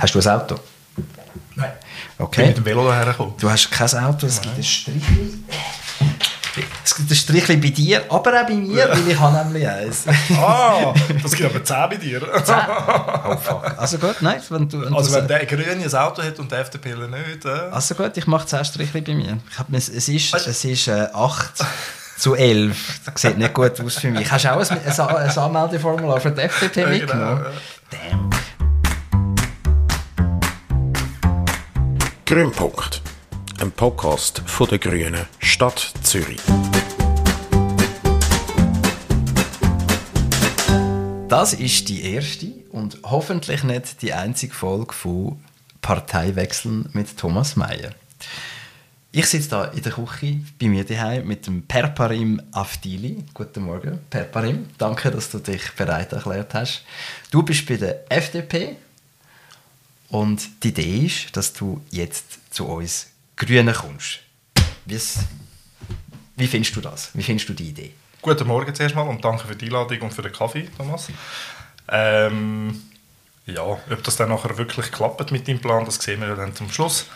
Hast du ein Auto? Nein. Okay. Bin mit dem Velo daher gekommen. Du hast kein Auto, es gibt ein Strichli. Es gibt ein Strichli bei dir, aber auch bei mir, weil ich habe nämlich eins. Ah, das gibt aber 10 bei dir. oh fuck. Also gut, nein. Wenn du, wenn Also du wenn der Grüne ein Auto hat und der FDP nicht, äh, also gut, ich mache 10 Strichli bei mir. Ich hab, es ist, es ist äh, 8 zu 11. Das sieht nicht gut aus für mich. Hast du auch ein, ein, ein Anmeldeformular für die FDP Ja, genau, mitgenommen? Damn. Grünpunkt. Ein Podcast von der Grünen Stadt Zürich. Das ist die erste und hoffentlich nicht die einzige Folge von Parteiwechseln mit Thomas Mayer. Ich sitze da in der Küche bei mir daheim mit dem Perparim Afdili. Guten Morgen, Perparim. Danke, dass du dich bereit erklärt hast. Du bist bei der FDP und die Idee ist, dass du jetzt zu uns Grünen kommst. Wie's, wie findest du das? Wie findest du die Idee? Guten Morgen zuerst mal und danke für die Einladung und für den Kaffee, Thomas. Ähm, ja, ob das dann nachher wirklich klappt mit deinem Plan, das sehen wir dann zum Schluss.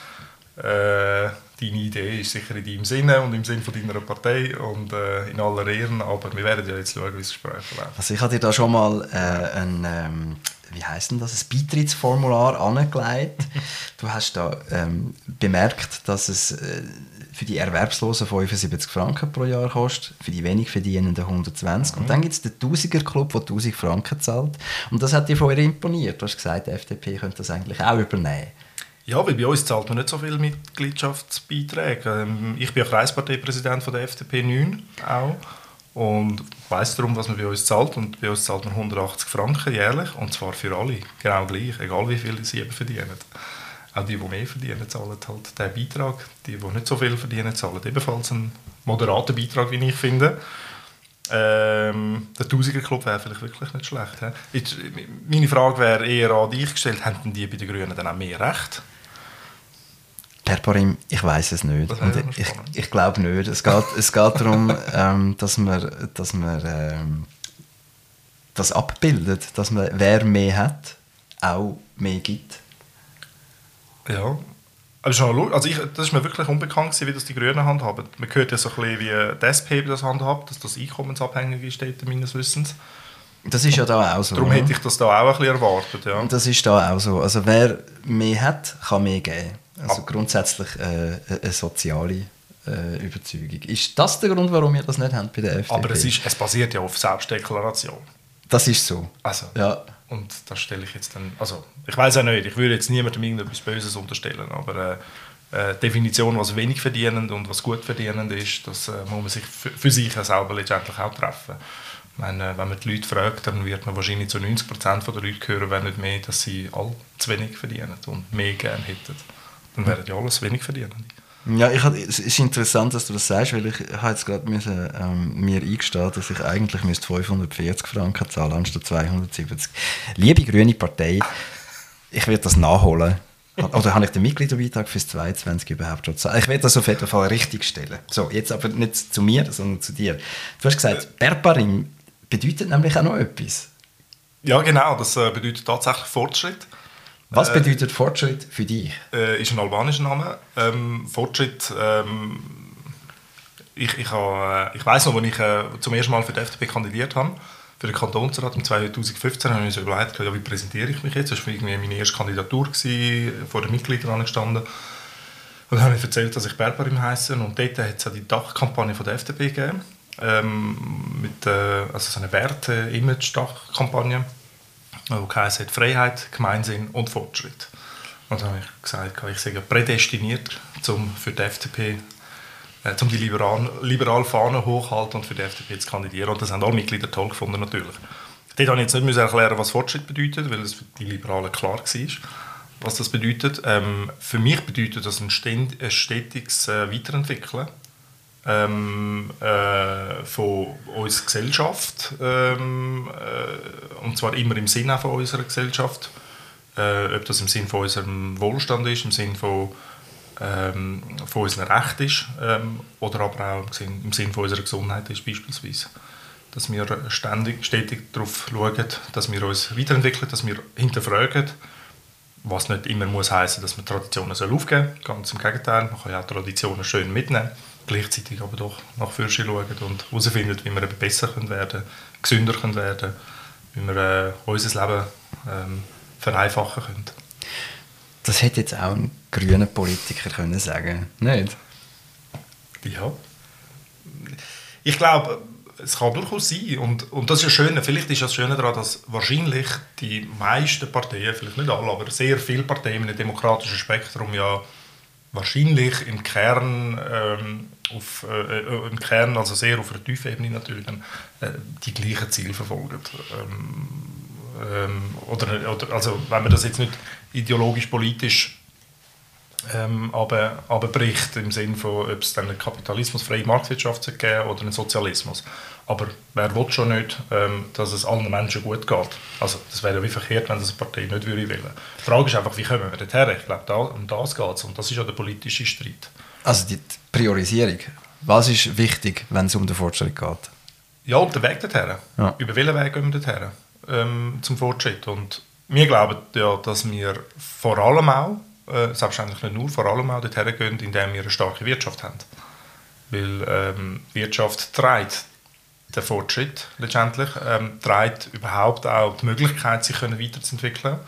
Äh, deine Idee ist sicher in deinem Sinne und im Sinne von deiner Partei und äh, in aller Ehren, aber wir werden ja jetzt schauen, wie das Gespräch verläuft. Also ich habe dir da schon mal äh, ein, ähm, wie heißt denn das, ein Beitrittsformular angelegt. du hast da ähm, bemerkt, dass es äh, für die Erwerbslosen 75 Franken pro Jahr kostet, für die wenig Verdienenden 120. Und dann gibt es den Tausiger-Club, der 1000 Franken zahlt. Und das hat dir vorher imponiert. Du hast gesagt, die FDP könnte das eigentlich auch übernehmen. Ja, weil bei uns zahlt man nicht so viel Mitgliedschaftsbeiträge. Ähm, ich bin ja Kreisparteipräsident von der FDP 9 auch und weiß darum, was man bei uns zahlt. Und bei uns zahlt man 180 Franken jährlich und zwar für alle, genau gleich, egal wie viel sie eben verdienen. Auch die, die mehr verdienen, zahlen halt diesen Beitrag. Die, die nicht so viel verdienen, zahlen ebenfalls einen moderaten Beitrag, wie ich finde. Ähm, der Tausiger Club wäre vielleicht wirklich nicht schlecht. He? Meine Frage wäre eher an dich gestellt, hätten die bei den Grünen dann auch mehr Recht? Perparim, ich weiß es nicht. Ich ich glaube nicht. Es geht, es geht darum, ähm, dass man, dass man ähm, das abbildet, dass man, wer mehr hat, auch mehr gibt. Ja. Aber also ich, das ist mir wirklich unbekannt, wie das die Grünen handhaben. Man hört ja so ein bisschen, wie die SP das handhabt, dass das einkommensabhängig ist, meines Wissens. Das ist ja da auch so. Darum hätte ich das da auch ein bisschen erwartet. Ja. Das ist da auch so. Also wer mehr hat, kann mehr geben. Also grundsätzlich äh, eine soziale äh, Überzeugung. Ist das der Grund, warum ihr das nicht habt bei der FDP? Aber es, ist, es basiert ja auf Selbstdeklaration. Das ist so. Also, Ja. Und das stelle ich jetzt dann. Also, ich weiß auch nicht, ich würde jetzt niemandem irgendetwas Böses unterstellen, aber äh, äh, die Definition, was wenig verdienend und was gut verdienend ist, das äh, muss man sich für, für sich ja selber letztendlich auch treffen. Ich meine, äh, wenn man die Leute fragt, dann wird man wahrscheinlich zu 90% der Leute hören, wenn nicht mehr, dass sie all zu wenig verdienen und mehr gerne hätten. Dann wären ja alles wenig verdienende. Ja, ich es ist interessant, dass du das sagst, weil ich habe jetzt gerade müssen, ähm, mir eingestehen, dass ich eigentlich müsste 540 Franken zahlen anstatt 270. Liebe grüne Partei, ich werde das nachholen. Oder habe ich den Mitgliederbeitrag fürs 22 überhaupt schon gezahlt? Ich werde das auf jeden Fall richtig stellen. So, jetzt aber nicht zu mir, sondern zu dir. Du hast gesagt, Berparim bedeutet nämlich auch noch etwas. Ja, genau, das äh, bedeutet tatsächlich Fortschritt. Was Äh, bedeutet Fortschritt für dich? äh, ist ein albanischer Name. Ähm, Fortschritt. Ähm, ich ich, äh, ich weiß noch, als ich äh, zum ersten Mal für die FDP kandidiert habe, für den Kantonsrat im 2015, habe ich mir überlegt, ja, wie präsentiere ich mich jetzt? Das war irgendwie meine erste Kandidatur, gewesen, vor den Mitgliedern angestanden. Und dann habe ich erzählt, dass ich Berberim heiße. Und dort hat es die Dachkampagne von der FDP gegeben. Ähm, mit, äh, also so eine Werte-Image-Dachkampagne, die geheißen hat Freiheit, Gemeinsinn und Fortschritt. Und dann habe ich gesagt, ich sei prädestiniert, um für die FDP äh, die liberalen liberal Fahne hochhalten und für die FDP zu kandidieren. Und das haben alle Mitglieder toll gefunden, natürlich. Dort habe jetzt nicht erklären, was Fortschritt bedeutet, weil es für die Liberalen klar war, was das bedeutet. Ähm, für mich bedeutet das ein stetiges äh, Weiterentwickeln ähm, äh, von unserer Gesellschaft. Ähm, äh, und zwar immer im Sinne von unserer Gesellschaft. Äh, ob das im Sinne von unserem Wohlstand ist, im Sinne von ähm, von unserem Recht ist ähm, oder aber auch im Sinn, im Sinn von unserer Gesundheit ist beispielsweise. Dass wir ständig, stetig darauf schauen, dass wir uns weiterentwickeln, dass wir hinterfragen, was nicht immer muss heißen, dass man Traditionen aufgeben soll. Ganz im Gegenteil, man kann ja auch Traditionen schön mitnehmen, gleichzeitig aber doch nach vorne schauen und herausfinden, wie wir eben besser können werden gesünder können werden wie wir äh, unser Leben ähm, vereinfachen können. Das hätte jetzt auch ein grüner Politiker können sagen nicht? Ja. Ich glaube, es kann durchaus sein. Und, und das ist ja schön, vielleicht ist das Schöne daran, dass wahrscheinlich die meisten Parteien, vielleicht nicht alle, aber sehr viele Parteien im demokratischen Spektrum ja wahrscheinlich im Kern, ähm, auf, äh, äh, im Kern, also sehr auf einer tiefen Ebene natürlich, dann, äh, die gleichen Ziele verfolgen. Ähm, ähm, oder, oder, also wenn man das jetzt nicht ideologisch, politisch ähm, aber, aber bricht im Sinne von, ob es dann einen Kapitalismus, freie Marktwirtschaft geben oder einen Sozialismus. Aber wer will schon nicht, ähm, dass es allen Menschen gut geht? Also das wäre ja wie verkehrt, wenn das eine Partei nicht würde wollen. Die Frage ist einfach, wie kommen wir dorthin? Ich glaube, da, um das geht es und das ist ja der politische Streit. Also die Priorisierung. Was ist wichtig, wenn es um den Fortschritt geht? Ja, und der Weg dorthin. Ja. Über welchen Weg gehen wir dorthin ähm, zum Fortschritt? Und wir glauben ja, dass wir vor allem auch äh, selbstverständlich nicht nur, vor allem auch dorthin gehen, indem wir eine starke Wirtschaft haben. Weil ähm, Wirtschaft trägt den Fortschritt letztendlich, ähm, trägt überhaupt auch die Möglichkeit, sich können weiterzuentwickeln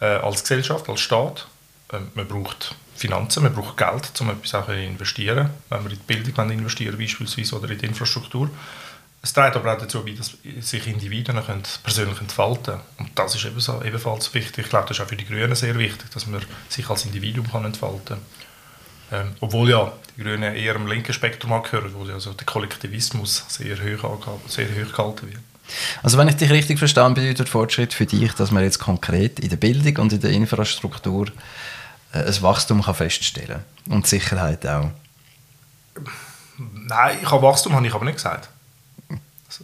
äh, als Gesellschaft, als Staat. Ähm, man braucht Finanzen, man braucht Geld, um etwas auch zu investieren, wenn wir in die Bildung investieren beispielsweise oder in die Infrastruktur. Es trägt aber auch dazu bei, dass sich Individuen können persönlich entfalten können. Und das ist ebenso, ebenfalls wichtig. Ich glaube, das ist auch für die Grünen sehr wichtig, dass man sich als Individuum kann entfalten kann. Ähm, obwohl ja die Grünen eher im linken Spektrum angehören, wo also der Kollektivismus sehr hoch, sehr hoch gehalten wird. Also wenn ich dich richtig verstanden bedeutet Fortschritt für dich, dass man jetzt konkret in der Bildung und in der Infrastruktur äh, ein Wachstum kann feststellen und Sicherheit auch? Nein, ich habe Wachstum habe ich aber nicht gesagt.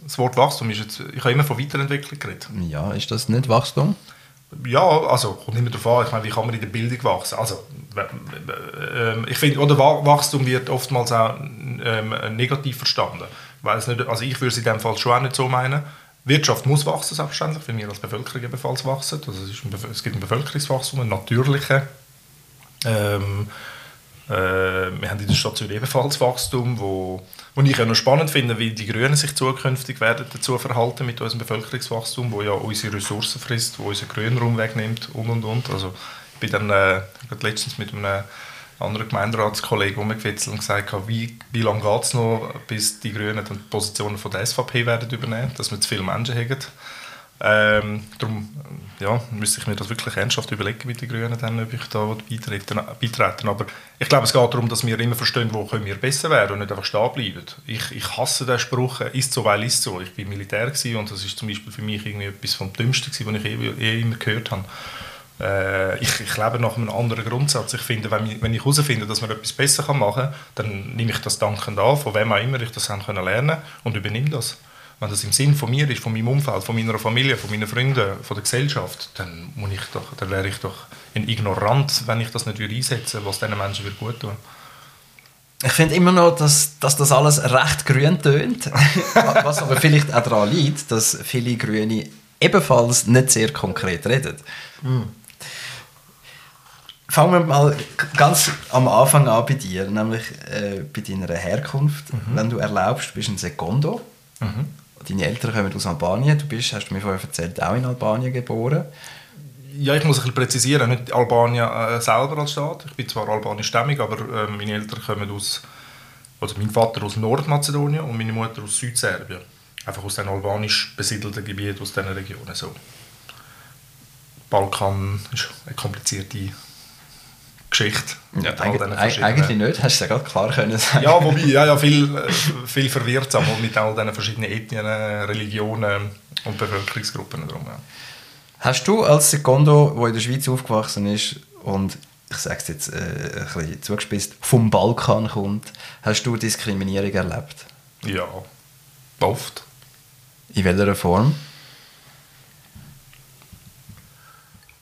Das Wort Wachstum ist jetzt, ich habe immer von Weiterentwicklung geredet. Ja, ist das nicht Wachstum? Ja, also kommt immer darauf an, ich meine, wie kann man in der Bildung wachsen? Also, äh, ich finde, oder Wachstum wird oftmals auch ähm, negativ verstanden. Weil es nicht, also ich würde es in dem Fall schon auch nicht so meinen. Wirtschaft muss wachsen, selbstverständlich, wenn wir als Bevölkerung ebenfalls wachsen. Also es, ist ein, es gibt ein Bevölkerungswachstum, ein natürliches. Ähm, äh, wir haben in der Stadt Zürich ebenfalls Wachstum, wo und ich auch noch spannend finde, wie die Grünen sich zukünftig werden dazu verhalten mit unserem Bevölkerungswachstum, wo ja unsere Ressourcen frisst, wo unseren Grünraum wegnimmt und und und. Also ich bin dann äh, letztens mit einem anderen Gemeinderatskollegen rumgewitzelt und gesagt, wie, wie lange geht es noch, bis die Grünen die Positionen von der SVP werden übernehmen, dass wir zu viele Menschen haben. Ähm, darum ja, müsste ich mir das wirklich ernsthaft überlegen mit den Grünen, dann, ob ich da beitreten, beitreten Aber ich glaube, es geht darum, dass wir immer verstehen, wo können wir besser werden und nicht einfach stehen bleiben. Ich, ich hasse den Spruch, ist so, weil ist so. Ich war Militär und das ist zum Beispiel für mich irgendwie etwas vom Dümmsten, was ich eh, eh immer gehört habe. Äh, ich, ich, lebe nach einem anderen Grundsatz. Ich finde, wenn ich, wenn ich herausfinde, dass man etwas besser machen kann, dann nehme ich das dankend an, von wem auch immer ich das lernen und übernehme das wenn das im Sinn von mir ist, von meinem Umfeld, von meiner Familie, von meinen Freunden, von der Gesellschaft, dann, muss ich doch, dann wäre ich doch ein Ignorant, wenn ich das nicht einsetzen würde, was diesen Menschen wird gut tun ich finde immer noch, dass, dass das alles recht grün tönt. Was aber vielleicht auch daran liegt, dass viele Grüne ebenfalls nicht sehr konkret reden. Mm. Fangen wir mal ganz am Anfang an bei dir, nämlich äh, bei deiner Herkunft. Mhm. Wenn du erlaubst, bist du ein Sekondo. Mhm deine Eltern kommen aus Albanien. Du bist, hast du mir vorher erzählt, auch in Albanien geboren. Ja, ich muss ein bisschen präzisieren, nicht Albanien äh, selber als Staat. Ich bin zwar albanischstämmig, aber äh, meine Eltern kommen aus, also mein Vater aus Nordmazedonien und meine Mutter aus Südserbien. Einfach aus den albanisch besiedelten Gebieten, aus diesen Regionen. So. Balkan ist eine komplizierte Geschichte. Ja, eigentlich, eigentlich nicht, hast du es ja gerade klar können sagen. Ja, wobei, ja, ja, viel, viel verwirrt mit all diesen verschiedenen Ethnien, Religionen und Bevölkerungsgruppen drum. Ja. Hast du als Sekondo, der in der Schweiz aufgewachsen ist und ich sage es jetzt äh, ein bisschen zugespitzt, vom Balkan kommt, hast du Diskriminierung erlebt? Ja, oft. In welcher Form?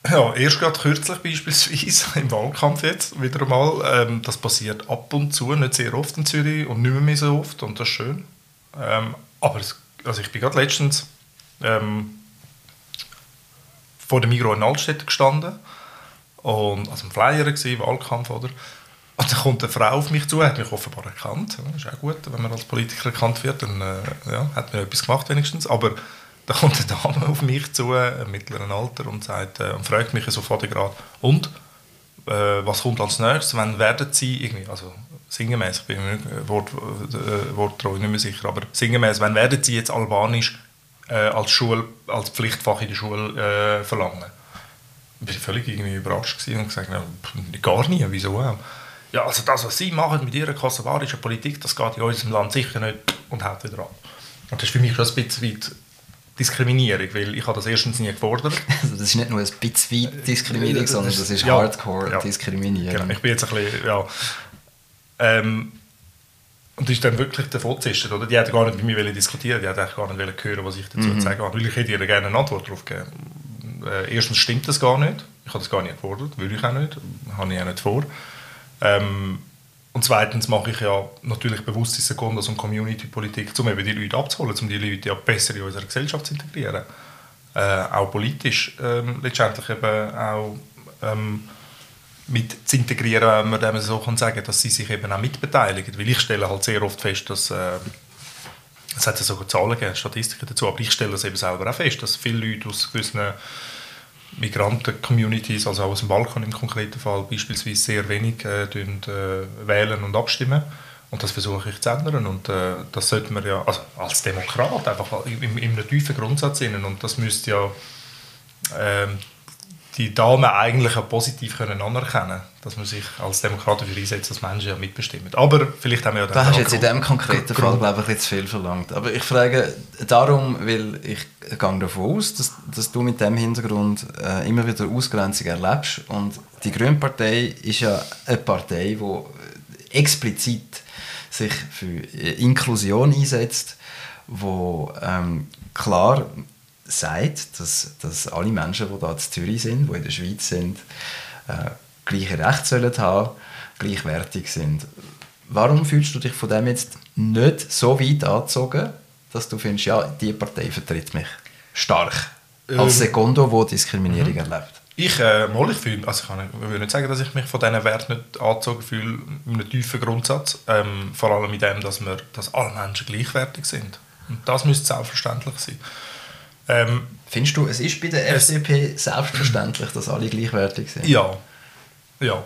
Ja, erst gerade kürzlich beispielsweise im Wahlkampf jetzt wieder einmal. Ähm, das passiert ab und zu, nicht sehr oft in Zürich und nicht mehr so oft und das ist schön. Ähm, aber es, also ich bin gerade letztens ähm, vor dem Migros in Altstädt gestanden Und, also ein Flyer gewesen, Wahlkampf, oder? Und dann kommt eine Frau auf mich zu, hat mich offenbar erkannt. Das ist auch gut, wenn man als Politiker erkannt wird, dann äh, ja, hat man etwas gemacht wenigstens. Aber da kommt eine Dame auf mich zu, im mittleren Alter, und, sagt, äh, und fragt mich so gerade, und, äh, was kommt als nächstes? Wann werden Sie, irgendwie, also sinngemäß, ich bin mir Wort, äh, worttreu nicht mehr sicher, aber sinngemäß, wann werden Sie jetzt Albanisch äh, als, Schule, als Pflichtfach in der Schule äh, verlangen? Ich war völlig irgendwie überrascht und gesagt, na, gar nie, wieso ja, also das, was sie machen mit ihrer kosovarischen Politik, das geht in unserem Land sicher nicht und haut wieder ab. Und das ist für mich schon ein bisschen weit Diskriminierung, weil ich habe das erstens nie gefordert. Also das ist nicht nur ein bisschen Diskriminierung, sondern das ist ja, Hardcore-Diskriminierung. Ja, genau, ich bin jetzt ein bisschen, ja... Ähm, und das ist dann wirklich der Vorzistet, oder? Die hätten gar nicht mit mir diskutieren die hätten eigentlich gar nicht hören was ich dazu mhm. sagen Weil ich hätte ihr gerne eine Antwort darauf gegeben. Äh, erstens stimmt das gar nicht. Ich habe das gar nicht gefordert, würde ich auch nicht. Habe ich auch nicht vor. Ähm, und zweitens mache ich ja natürlich bewusst die Sekundas- und Community-Politik, um eben die Leute abzuholen, um die Leute ja besser in unserer Gesellschaft zu integrieren. Äh, auch politisch ähm, letztendlich eben auch ähm, mit zu integrieren, wenn man so kann sagen dass sie sich eben auch mitbeteiligen. Weil ich stelle halt sehr oft fest, dass äh, es hat ja sogar Zahlen gegeben, Statistiken dazu, aber ich stelle das eben selber auch fest, dass viele Leute aus gewissen Migranten-Communities, also auch aus dem Balkan im konkreten Fall, beispielsweise sehr wenig äh, äh, wählen und abstimmen. Und das versuche ich zu ändern. Und äh, das sollte man ja also als Demokrat einfach in, in einem tiefen Grundsatz innen. Und das müsste ja ähm, die Damen eigentlich auch positiv können anerkennen dass man sich als Demokrat dafür einsetzt, dass Menschen ja mitbestimmen. Aber vielleicht haben wir ja. Da hast jetzt in diesem konkreten Fall, glaube ich, zu viel verlangt. Aber ich frage darum, weil ich gehe davon aus, dass, dass du mit dem Hintergrund äh, immer wieder Ausgrenzung erlebst. Und die Grüne Partei ist ja eine Partei, die explizit sich für Inklusion einsetzt, wo ähm, klar sagt, dass, dass alle Menschen, die hier in Zürich sind, die in der Schweiz sind, äh, gleiche Rechte sollen haben, gleichwertig sind. Warum fühlst du dich von dem jetzt nicht so weit angezogen, dass du findest, ja, die Partei vertritt mich stark ähm, als Sekondo, wo Diskriminierung mhm. erlebt? Ich, äh, mal, ich, fühle, also ich, kann, ich will nicht sagen, dass ich mich von diesen Werten nicht angezogen fühle, in einem tiefen Grundsatz. Ähm, vor allem mit dem, dass, wir, dass alle Menschen gleichwertig sind. Und das müsste selbstverständlich sein. Ähm, Findest du, es ist bei der FDP selbstverständlich, dass alle gleichwertig sind? Ja. ja.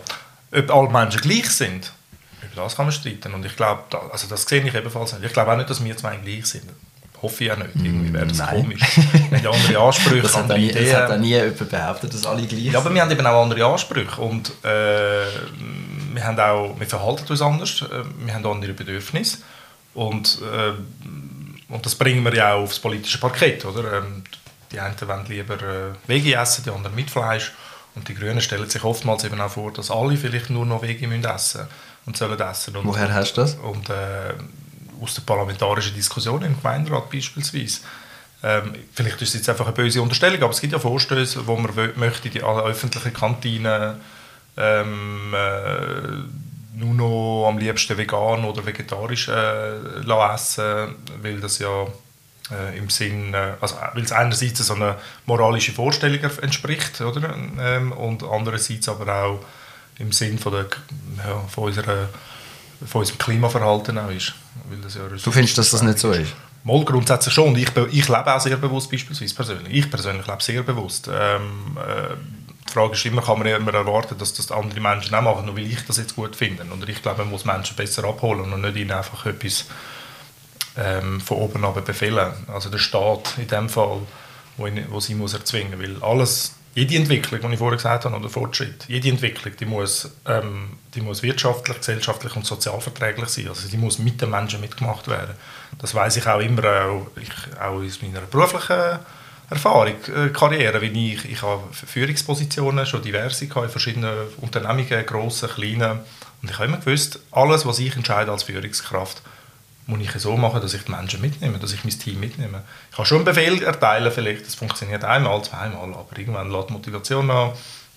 Ob alle Menschen gleich sind, über das kann man streiten. Und ich glaube, da, also das sehe ich ebenfalls nicht. Ich glaube auch nicht, dass wir zwei gleich sind. Hoffe ich auch nicht. Irgendwie wäre das Nein. komisch. Wir haben andere Ansprüche, das andere nie, Ideen. Das hat auch nie jemand behauptet, dass alle gleich sind. Ja, aber wir haben eben auch andere Ansprüche. Und äh, wir, haben auch, wir verhalten uns anders. Äh, wir haben andere Bedürfnisse. Und äh, und das bringen wir ja auch aufs politische Parkett. Oder? Ähm, die einen wollen lieber äh, Veggie essen, die anderen mit Fleisch. Und die Grünen stellen sich oftmals eben auch vor, dass alle vielleicht nur noch Veggie müssen essen und sollen essen. Und, Woher hast du das? Und, äh, aus der parlamentarischen Diskussion im Gemeinderat beispielsweise. Ähm, vielleicht ist es jetzt einfach eine böse Unterstellung, aber es gibt ja Vorstöße, wo man möchte die öffentlichen Kantinen ähm, äh, nur noch am liebsten vegan oder vegetarisch äh, essen, weil das ja äh, im Sinn, äh, also weil es einerseits so eine moralische Vorstellung entspricht, oder? Ähm, und andererseits aber auch im Sinn von, der, ja, von, unserer, von unserem Klimaverhalten auch ist. Weil das ja du findest, dass das nicht so ist? Mal grundsätzlich schon. Ich, ich lebe auch sehr bewusst beispielsweise persönlich. Ich persönlich lebe sehr bewusst. Ähm, äh, die Frage ist immer, kann man immer erwarten, dass das andere Menschen auch machen, nur weil ich das jetzt gut finde. Und ich glaube, man muss Menschen besser abholen und nicht ihnen einfach etwas ähm, von oben ab befehlen. Also der Staat in dem Fall, wo, ihn, wo sie muss erzwingen weil alles, jede Entwicklung, die ich vorher gesagt habe, oder Fortschritt, jede Entwicklung, die muss, ähm, die muss wirtschaftlich, gesellschaftlich und sozialverträglich sein. Also die muss mit den Menschen mitgemacht werden. Das weiß ich auch immer, auch, ich, auch aus meiner beruflichen Erfahrung, äh, Karriere, wie ich, ich habe Führungspositionen, schon diverse in verschiedenen Unternehmungen, grossen, kleinen. Und ich habe immer gewusst, alles, was ich entscheide als Führungskraft, muss ich so machen, dass ich die Menschen mitnehme, dass ich mein Team mitnehme. Ich kann schon einen Befehl erteilen, vielleicht, das funktioniert einmal, zweimal, aber irgendwann lädt die Motivation an,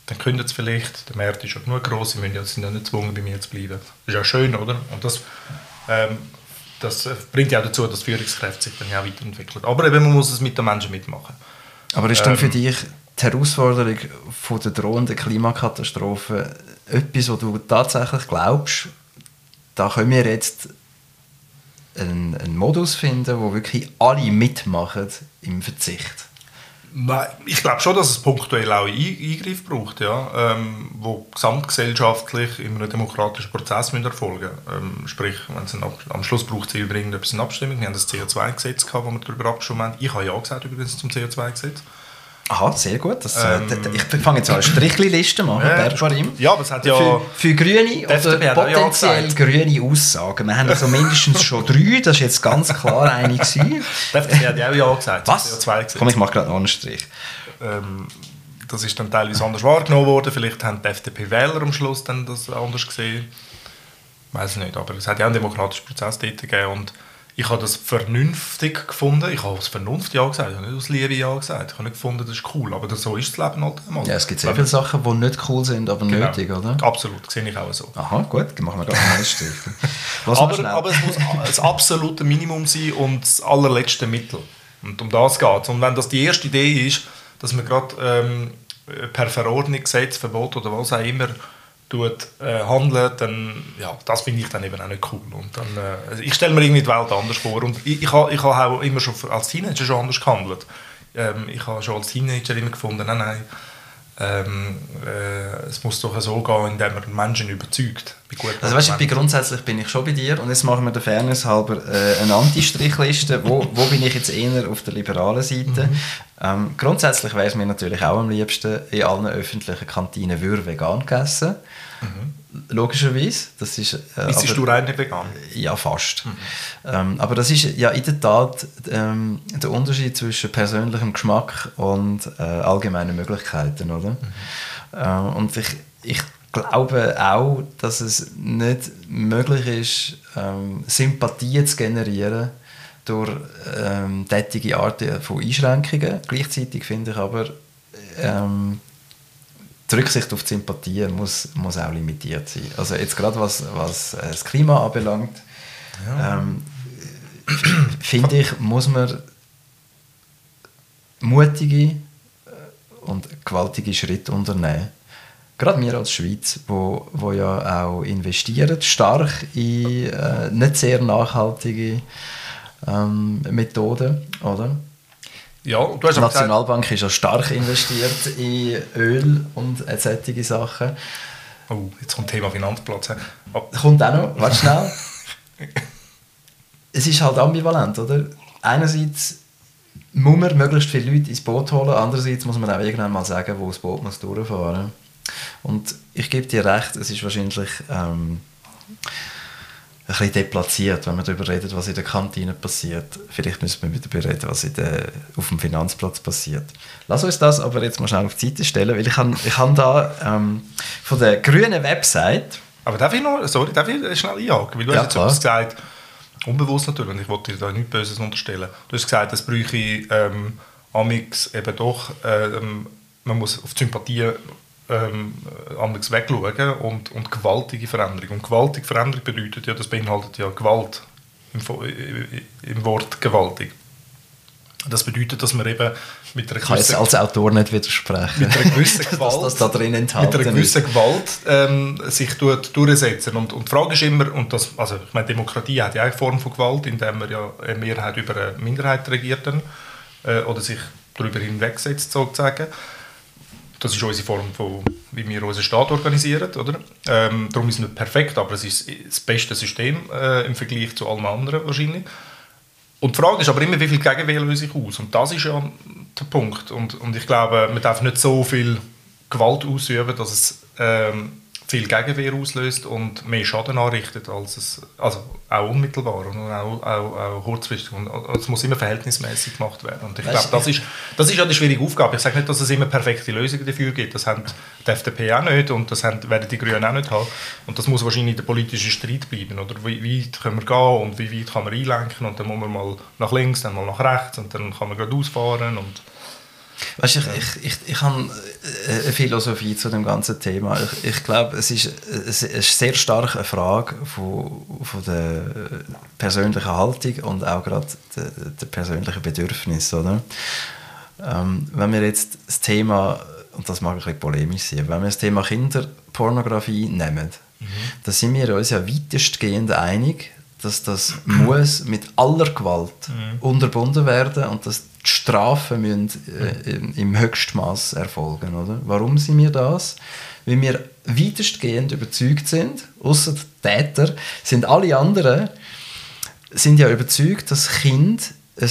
dann kündet es vielleicht, der Markt ist schon genug groß, sie sind ja nicht gezwungen, bei mir zu bleiben. Das ist ja schön, oder? Und das ähm, das äh, bringt ja auch dazu, dass Führungskräfte sich dann ja weiterentwickeln. Aber eben, man muss es mit den Menschen mitmachen. Aber ist dann ähm, für dich die Herausforderung von der drohenden Klimakatastrophe etwas, wo du tatsächlich glaubst, da können wir jetzt einen, einen Modus finden, wo wirklich alle mitmachen im Verzicht? Nein, ich glaube schon, dass es punktuell auch Eingriff braucht, ja, ähm, wo gesamtgesellschaftlich in einem demokratischen Prozess erfolgen ähm, Sprich, wenn es am Schluss braucht es irgendetwas eine Abstimmung. Wir haben das CO2-Gesetz gehabt, wo wir darüber abgestimmt haben. Ich habe ja gesagt übrigens zum CO2-Gesetz. Aha, sehr gut. Das, äh, ähm, ich fange jetzt an eine Strichliste machen, ja, ja, aber es hat ja... Für, für grüne oder potenziell grüne Aussagen. Wir haben also mindestens schon drei, das ist jetzt ganz klar eine gewesen. Die FDP hat ja auch Ja gesagt. Was? Komm, ich mache gerade einen Strich. Ähm, das ist dann teilweise anders wahrgenommen worden. Vielleicht haben die FDP-Wähler am Schluss dann das anders gesehen. Ich weiß nicht, aber es hat ja einen demokratischen Prozess dort gegeben und ich habe das vernünftig gefunden. Ich habe aus Vernunft Ja gesagt, ich habe nicht aus Liebe Ja gesagt. Ich habe nicht gefunden, das ist cool, aber so ist das Leben halt einmal. Ja, es gibt sehr viele Sachen, die nicht cool sind, aber genau. nötig, oder? Absolut, sehe ich auch so. Aha, gut, machen wir gerade einen Strich. aber, aber es muss das absolute Minimum sein und das allerletzte Mittel. Und um das geht es. Und wenn das die erste Idee ist, dass man gerade ähm, per Verordnung, Gesetz, Verbot oder was auch immer tut, äh, handeln, dann, ja, das finde ich dann eben auch nicht cool. Und dann, äh, also ich stelle mir irgendwie die Welt anders vor. Und ich, ich habe ich ha auch immer schon als Teenager schon anders gehandelt. Ähm, ich habe schon als Teenager immer gefunden, nein, nein, ähm, äh, es muss doch so gehen, indem man Menschen überzeugt. Also weißt, ich bin grundsätzlich bin ich schon bei dir und jetzt machen wir der Fairness halber äh, eine Anti-Strichliste. wo, wo bin ich jetzt eher auf der liberalen Seite? Mhm. Ähm, grundsätzlich wäre es mir natürlich auch am liebsten, in allen öffentlichen Kantinen würde vegan gegessen. Mhm. Logischerweise. Das ist, äh, Bist du rein vegan? Ja, fast. Mhm. Ähm, aber das ist ja in der Tat ähm, der Unterschied zwischen persönlichem Geschmack und äh, allgemeinen Möglichkeiten, oder? Mhm. Ähm, und ich, ich glaube auch, dass es nicht möglich ist, ähm, Sympathie zu generieren durch ähm, tätige Arten von Einschränkungen. Gleichzeitig finde ich aber, ähm, die Rücksicht auf die Sympathie muss, muss auch limitiert sein. Also jetzt gerade was, was äh, das Klima anbelangt, ja. ähm, finde ich, muss man mutige äh, und gewaltige Schritte unternehmen. Gerade wir als Schweiz, wo, wo ja auch investieren stark in äh, nicht sehr nachhaltige ähm, Methoden, oder? Ja, du hast die Nationalbank gesagt, ist ja stark investiert in Öl und solche Sachen. Oh, jetzt kommt Thema Finanzplatz. Oh. Kommt auch noch, warte schnell. es ist halt ambivalent, oder? Einerseits muss man möglichst viele Leute ins Boot holen, andererseits muss man auch irgendwann mal sagen, wo das Boot muss durchfahren muss. Und ich gebe dir recht, es ist wahrscheinlich... Ähm, ein bisschen deplatziert, wenn man darüber redet, was in der Kantine passiert. Vielleicht müssen wir wieder darüber reden, was in der, auf dem Finanzplatz passiert. Lass uns das aber jetzt mal schnell auf die Seite stellen, weil ich habe ich hab da ähm, von der grünen Website... Aber darf ich noch, sorry, darf ich schnell einhaken? Weil du ja, hast jetzt gesagt, unbewusst natürlich, und ich wollte dir da nichts Böses unterstellen, du hast gesagt, es bräuchte ähm, Amix eben doch, ähm, man muss auf die Sympathie ähm, anders wegschauen und, und gewaltige Veränderung. Und gewaltige Veränderung bedeutet ja, das beinhaltet ja Gewalt im, im Wort gewaltig. Das bedeutet, dass man eben mit einer gewissen... als Autor nicht widersprechen. Mit einer gewissen Gewalt, das da drin enthalten mit einer gewissen Gewalt ähm, sich durchsetzen. Und, und die Frage ist immer, und das, also ich meine, Demokratie hat ja eine Form von Gewalt, indem man ja eine Mehrheit über eine Minderheit regiert dann, äh, oder sich darüber hinwegsetzt sozusagen. Das ist unsere Form, von, wie wir unseren Staat organisieren. Oder? Ähm, darum ist es nicht perfekt, aber es ist das beste System äh, im Vergleich zu allen anderen wahrscheinlich. Und die Frage ist aber immer, wie viel Gegenwehr löse ich aus? Und das ist ja der Punkt. Und, und ich glaube, man darf nicht so viel Gewalt ausüben, dass es ähm, viel Gegenwehr auslöst und mehr Schaden anrichtet, als es, also auch unmittelbar und auch, auch, auch kurzfristig. Und es muss immer verhältnismäßig gemacht werden. Und ich glaube, das ist, das ist ja die schwierige Aufgabe. Ich sage nicht, dass es immer perfekte Lösungen dafür gibt. Das haben die FDP auch nicht und das haben, werden die Grünen auch nicht haben. Und das muss wahrscheinlich der politische Streit bleiben. Oder wie weit können wir gehen und wie weit kann man einlenken und dann muss man mal nach links, dann mal nach rechts und dann kann man gerade ausfahren und Weißt, ich, ich, ich, ich habe äh, eine Philosophie zu dem ganzen Thema. Ich, ich glaube, es ist, es ist sehr stark eine Frage von, von der persönlichen Haltung und auch gerade der, der persönlichen Bedürfnis. Oder? Ähm, wenn wir jetzt das Thema, und das mag ein bisschen polemisch sein, wenn wir das Thema Kinderpornografie nehmen, mhm. dann sind wir uns ja weitestgehend einig, dass das muss mit aller Gewalt mhm. unterbunden werden und dass die Strafen müssen, äh, im, Höchstmaß erfolgen. Oder? Warum sind wir das? Weil wir weitestgehend überzeugt sind, außer Täter, sind alle anderen sind ja überzeugt, dass Kinder ein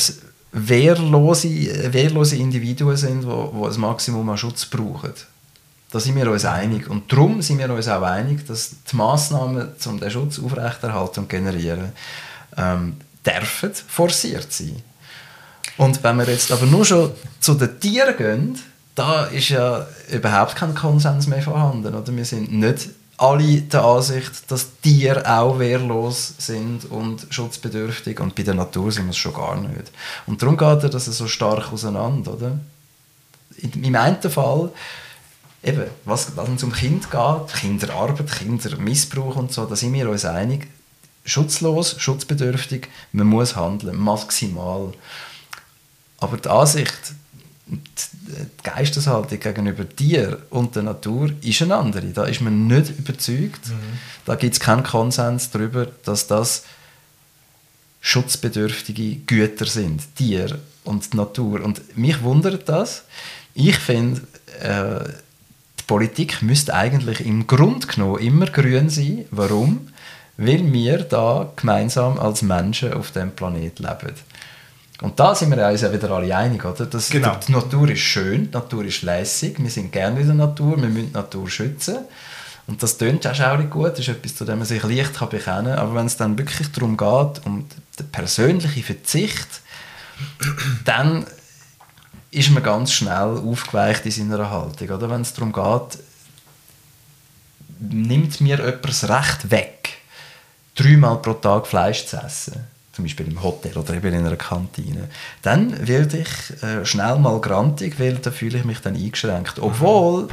wehrlose, wehrlose Individuen sind, die, die ein Maximum an Schutz brauchen. Da sind wir uns einig. Und darum sind wir uns auch einig, dass die Massnahmen, um den Schutz aufrechterhalten und generieren, ähm, dürfen forciert sein. Und wenn wir jetzt aber nur schon zu den Tieren gehen, da ist ja überhaupt kein Konsens mehr vorhanden. Oder? Wir sind nicht alle der Ansicht, dass Tiere auch wehrlos sind und schutzbedürftig und bei der Natur sind wir es schon gar nicht. Und darum geht das so stark auseinander, oder? Im einen Fall, eben, was, was es um Kind geht, Kinderarbeit, Kindermissbrauch und so, da sind wir uns einig, schutzlos, schutzbedürftig, man muss handeln, maximal. Aber die Ansicht, die Geisteshaltung gegenüber dir und der Natur ist eine andere. Da ist man nicht überzeugt. Mhm. Da gibt es keinen Konsens darüber, dass das schutzbedürftige Güter sind, Tier und die Natur. Und mich wundert das. Ich finde, äh, die Politik müsste eigentlich im Grunde genommen immer grün sein. Warum? Weil wir da gemeinsam als Menschen auf dem Planet leben. Und da sind wir uns ja wieder alle einig, oder? Das, genau. Die Natur ist schön, die Natur ist lässig, wir sind gerne in der Natur, wir müssen die Natur schützen. Und das tönt auch schaurig gut, das ist etwas, zu dem man sich leicht kann bekennen kann. Aber wenn es dann wirklich darum geht, um den persönlichen Verzicht, dann ist man ganz schnell aufgeweicht in seiner Haltung. Oder? Wenn es darum geht, nimmt mir jemand das Recht weg, dreimal pro Tag Fleisch zu essen zum Beispiel im Hotel oder eben in einer Kantine, dann werde ich äh, schnell mal grantig, weil da fühle ich mich dann eingeschränkt. Obwohl,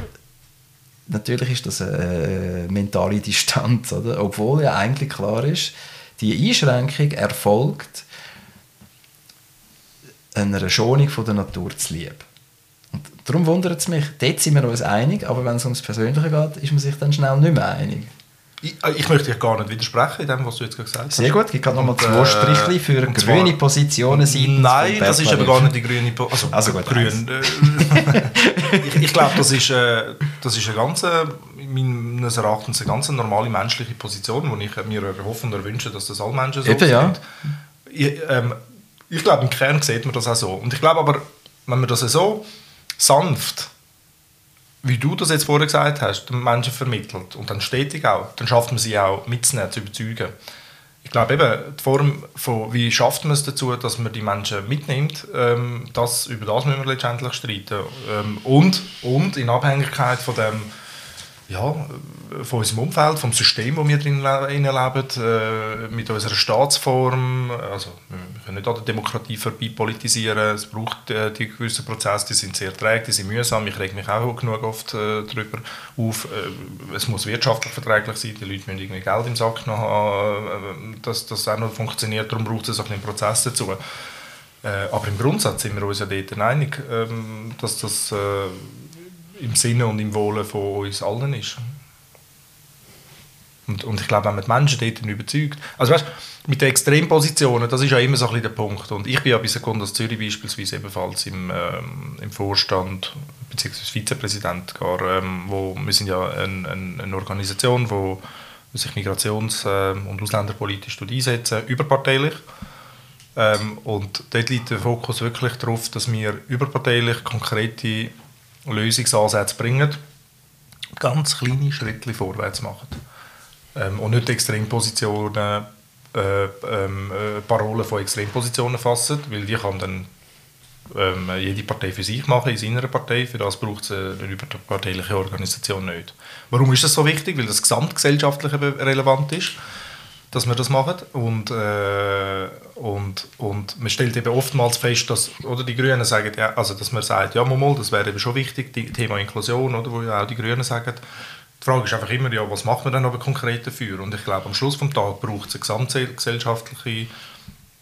natürlich ist das eine äh, mentale Distanz, oder? obwohl ja eigentlich klar ist, die Einschränkung erfolgt einer Schonung von der Natur zu lieb. Und darum wundert es mich, dort sind wir uns einig, aber wenn es ums Persönliche geht, ist man sich dann schnell nicht mehr einig. Ich, äh, ich möchte dich gar nicht widersprechen in dem, was du jetzt gesagt hast. Sehr gut, ich kann nochmal zwei Strichchen für grüne zwar, Positionen sein. Nein, das ist aber gar nicht die grüne Position. Also, also gut, grün. Äh, ich, ich glaube, das ist, äh, das ist eine ganz, meines Erachtens eine ganz normale menschliche Position, die ich mir erhoffe und wünsche, dass das alle Menschen so Eben, ja. sind. Ich, ähm, ich glaube, im Kern sieht man das auch so. Und ich glaube aber, wenn man das so sanft wie du das jetzt vorher gesagt hast, den Menschen vermittelt und dann stetig auch, dann schafft man sie auch mitzunehmen, zu überzeugen. Ich glaube eben, die Form von, wie schafft man es dazu, dass man die Menschen mitnimmt, ähm, das, über das müssen wir letztendlich streiten. Ähm, und, und in Abhängigkeit von dem, ja, von unserem Umfeld, vom System, wo wir drin leben, äh, mit unserer Staatsform. Also, wir können nicht an der Demokratie vorbei politisieren. Es braucht äh, die gewissen Prozesse, die sind sehr träge, die sind mühsam. Ich rege mich auch genug oft äh, darüber auf. Äh, es muss wirtschaftlich verträglich sein, die Leute müssen irgendwie Geld im Sack noch haben, äh, dass das auch noch funktioniert. Darum braucht es auch einen Prozess dazu. Äh, aber im Grundsatz sind wir uns ja dort einig, ähm, dass das im Sinne und im Wohle von uns allen ist. Und, und ich glaube, wenn man die Menschen dort überzeugt, also weißt, mit den Extrempositionen, das ist ja immer so ein bisschen der Punkt. Und ich bin ja bei Sekundas Zürich beispielsweise ebenfalls im, ähm, im Vorstand bzw. Vizepräsident gar, ähm, wo wir sind ja ein, ein, eine Organisation, wo sich migrations- ähm, und ausländerpolitisch einsetzen, überparteilich. Ähm, und dort liegt der Fokus wirklich darauf, dass wir überparteilich konkrete Lösungsansätze bringen, ganz kleine Schritte vorwärts machen. Ähm, und nicht Extrempositionen, äh, ähm, äh, Parolen von Extrempositionen fassen, weil die kann dann ähm, jede Partei für sich machen, in seiner Partei. Für das braucht es eine überparteiliche Organisation nicht. Warum ist das so wichtig? Weil das gesamtgesellschaftlich relevant ist dass wir das machen. Und, äh, und, und man stellt eben oftmals fest, dass oder die Grünen sagen, ja, also dass man sagt, ja, mal, das wäre eben schon wichtig, die Thema Inklusion, oder, wo ja auch die Grünen sagen. Die Frage ist einfach immer, ja, was macht man dann aber konkret dafür? Und ich glaube, am Schluss des Tages braucht es eine gesamtgesellschaftliche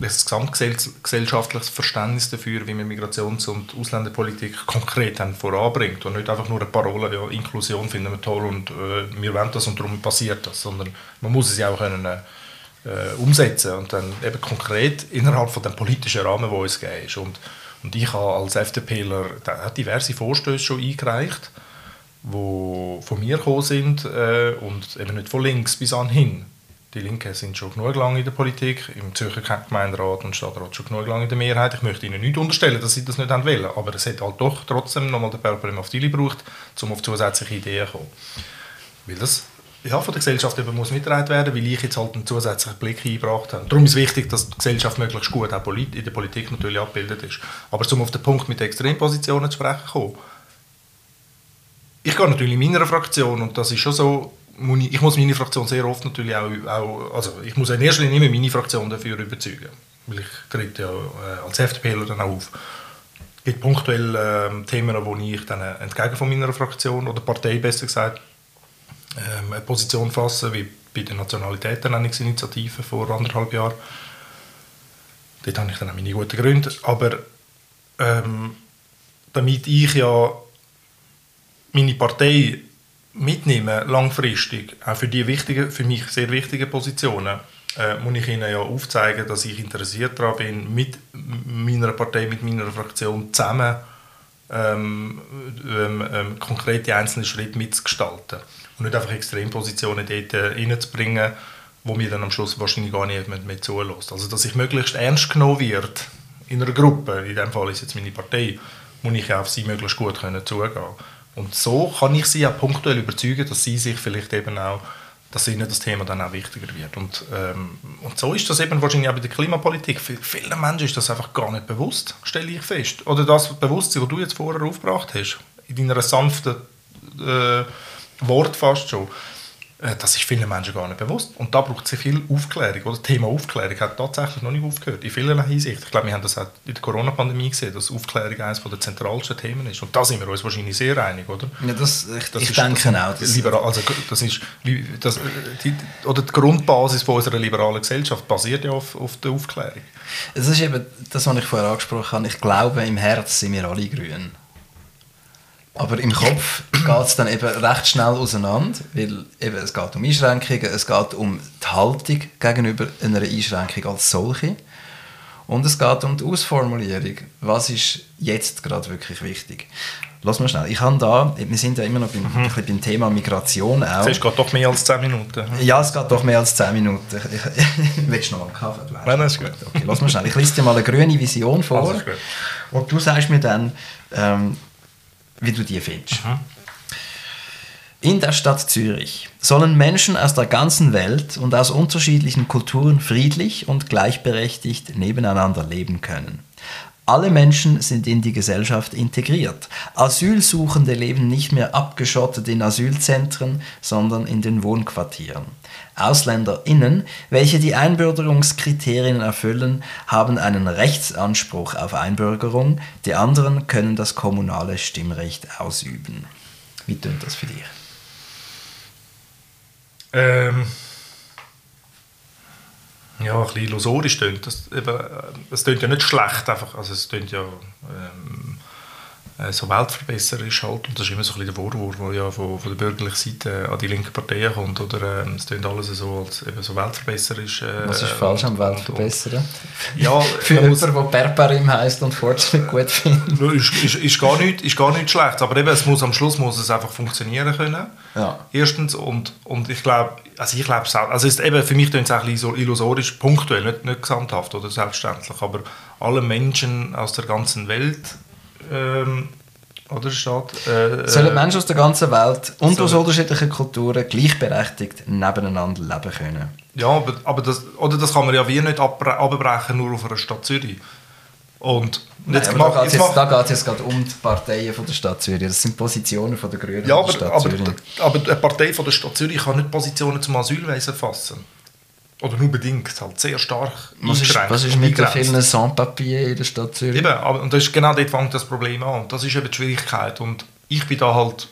das gesamtgesellschaftliches Verständnis dafür, wie man Migrations- und Ausländerpolitik konkret dann voranbringt und nicht einfach nur eine Parole, ja, Inklusion finden wir toll und äh, wir wollen das und darum passiert das, sondern man muss es ja auch können, äh, umsetzen und dann eben konkret innerhalb von dem politischen Rahmen, wo es gegeben ist. Und, und ich habe als FDPler diverse Vorstöße schon eingereicht, die von mir gekommen sind äh, und eben nicht von links bis anhin die Linken sind schon genug lange in der Politik, im Zürcher Gemeinderat und Stadtrat schon genug lange in der Mehrheit. Ich möchte ihnen nicht unterstellen, dass sie das nicht wollen, aber es hat halt doch trotzdem nochmal den Purple auf die gebraucht, um auf zusätzliche Ideen zu kommen. Weil das ja, von der Gesellschaft eben muss mitgetragen werden, weil ich jetzt halt einen zusätzlichen Blick eingebracht habe. Darum ist es wichtig, dass die Gesellschaft möglichst gut auch in der Politik natürlich abgebildet ist. Aber um auf den Punkt mit Extrempositionen zu sprechen kommen, ich gehe natürlich in meiner Fraktion und das ist schon so, ich muss meine Fraktion sehr oft natürlich auch, auch also ich muss in erster Linie meine Fraktion dafür überzeugen, weil ich trete ja äh, als FDPler dann auf. Es gibt punktuell äh, Themen, wo ich dann äh, entgegen von meiner Fraktion oder Partei besser gesagt ähm, eine Position fasse, wie bei der Nationalitätenernennungsinitiative vor anderthalb Jahren. Dort habe ich dann auch meine guten Gründe, aber ähm, damit ich ja meine Partei mitnehmen, langfristig, auch für die wichtigen, für mich sehr wichtigen Positionen, äh, muss ich Ihnen ja aufzeigen, dass ich interessiert daran bin, mit meiner Partei, mit meiner Fraktion zusammen ähm, ähm, ähm, konkrete einzelne Schritte mitzugestalten. Und nicht einfach Extrempositionen dort äh, reinzubringen, wo mir dann am Schluss wahrscheinlich gar nicht mehr, mehr zulässt. Also, dass ich möglichst ernst genommen wird in einer Gruppe, in dem Fall ist jetzt meine Partei, muss ich auf sie möglichst gut können zugehen und so kann ich sie auch punktuell überzeugen, dass sie sich vielleicht eben auch, dass ihnen das Thema dann auch wichtiger wird. Und, ähm, und so ist das eben wahrscheinlich auch bei der Klimapolitik. Für viele Menschen ist das einfach gar nicht bewusst, stelle ich fest. Oder das Bewusstsein, das du jetzt vorher aufgebracht hast, in deiner sanften äh, Wort fast schon, äh, das ist vielen Menschen gar nicht bewusst. Und da braucht es viel Aufklärung. Oder? Das Thema Aufklärung hat tatsächlich noch nicht aufgehört, in vielerlei Hinsicht. Ich glaube, wir haben das auch in der Corona-Pandemie gesehen, dass Aufklärung eines der zentralsten Themen ist. Und da sind wir uns wahrscheinlich sehr einig, oder? Ja, das, ich, das ich denke das, auch. Das, liberal, also, das ist, das, die, oder die Grundbasis von unserer liberalen Gesellschaft basiert ja auf, auf der Aufklärung. Es ist eben das, was ich vorher angesprochen habe. Ich glaube, im Herz sind wir alle grün. Aber im Kopf geht es dann eben recht schnell auseinander, weil eben es geht um Einschränkungen, es geht um die Haltung gegenüber einer Einschränkung als solche und es geht um die Ausformulierung. Was ist jetzt gerade wirklich wichtig? Lass mal schnell. Ich habe da, wir sind ja immer noch beim, mhm. beim Thema Migration auch. Es geht doch mehr als 10 Minuten. Ja, es geht doch mehr als 10 Minuten. willst du noch einen Kaffee? Du Nein, das ist gut. Okay, lass mal schnell. Ich lese dir mal eine grüne Vision vor. Und du sagst mir dann, ähm, wie du die findest. Mhm. In der Stadt Zürich sollen Menschen aus der ganzen Welt und aus unterschiedlichen Kulturen friedlich und gleichberechtigt nebeneinander leben können. Alle Menschen sind in die Gesellschaft integriert. Asylsuchende leben nicht mehr abgeschottet in Asylzentren, sondern in den Wohnquartieren. AusländerInnen, welche die Einbürgerungskriterien erfüllen, haben einen Rechtsanspruch auf Einbürgerung, die anderen können das kommunale Stimmrecht ausüben. Wie tönt das für dich? Ähm, ja, ein bisschen illusorisch tönt das. Äh, es tönt ja nicht schlecht, einfach, also es tönt ja ähm, äh, so Weltverbesserer ist halt, und das ist immer so ein bisschen der Vorwurf, der ja von, von der bürgerlichen Seite an die linken Parteien kommt, oder ähm, es tönt alles so, als eben so Weltverbesserer ist. Äh, Was ist falsch am Weltverbessern? Ja, Für jemanden, der Berberim heisst und Fortschritt gut findet. Ist, ist, ist, gar nicht, ist gar nicht schlecht, aber eben, es muss, am Schluss muss es einfach funktionieren können. Ja. Erstens, und, und ich glaube, also ich glaube also ist eben, für mich tönt es auch ein bisschen illusorisch, punktuell, nicht, nicht gesamthaft oder selbstverständlich, aber alle Menschen aus der ganzen Welt ähm, oder steht, äh, Sollen Menschen aus der ganzen Welt und aus unterschiedlichen Kulturen gleichberechtigt nebeneinander leben können? Ja, aber, aber das, oder das kann man ja wie nicht abbrechen nur auf einer Stadt Zürich. Und Nein, jetzt jetzt da geht es jetzt, gerade um die Parteien von der Stadt Zürich. Das sind Positionen von der Grünen ja, aber, Stadt aber, Zürich. aber eine Partei von der Stadt Zürich kann nicht Positionen zum Asylwesen fassen. Oder nur bedingt, halt sehr stark Was ist, was ist mit den vielen Sans-Papiers in der Stadt Zürich? Eben, aber, und das ist genau dort fängt das Problem an. Und das ist eben die Schwierigkeit. Und ich bin da halt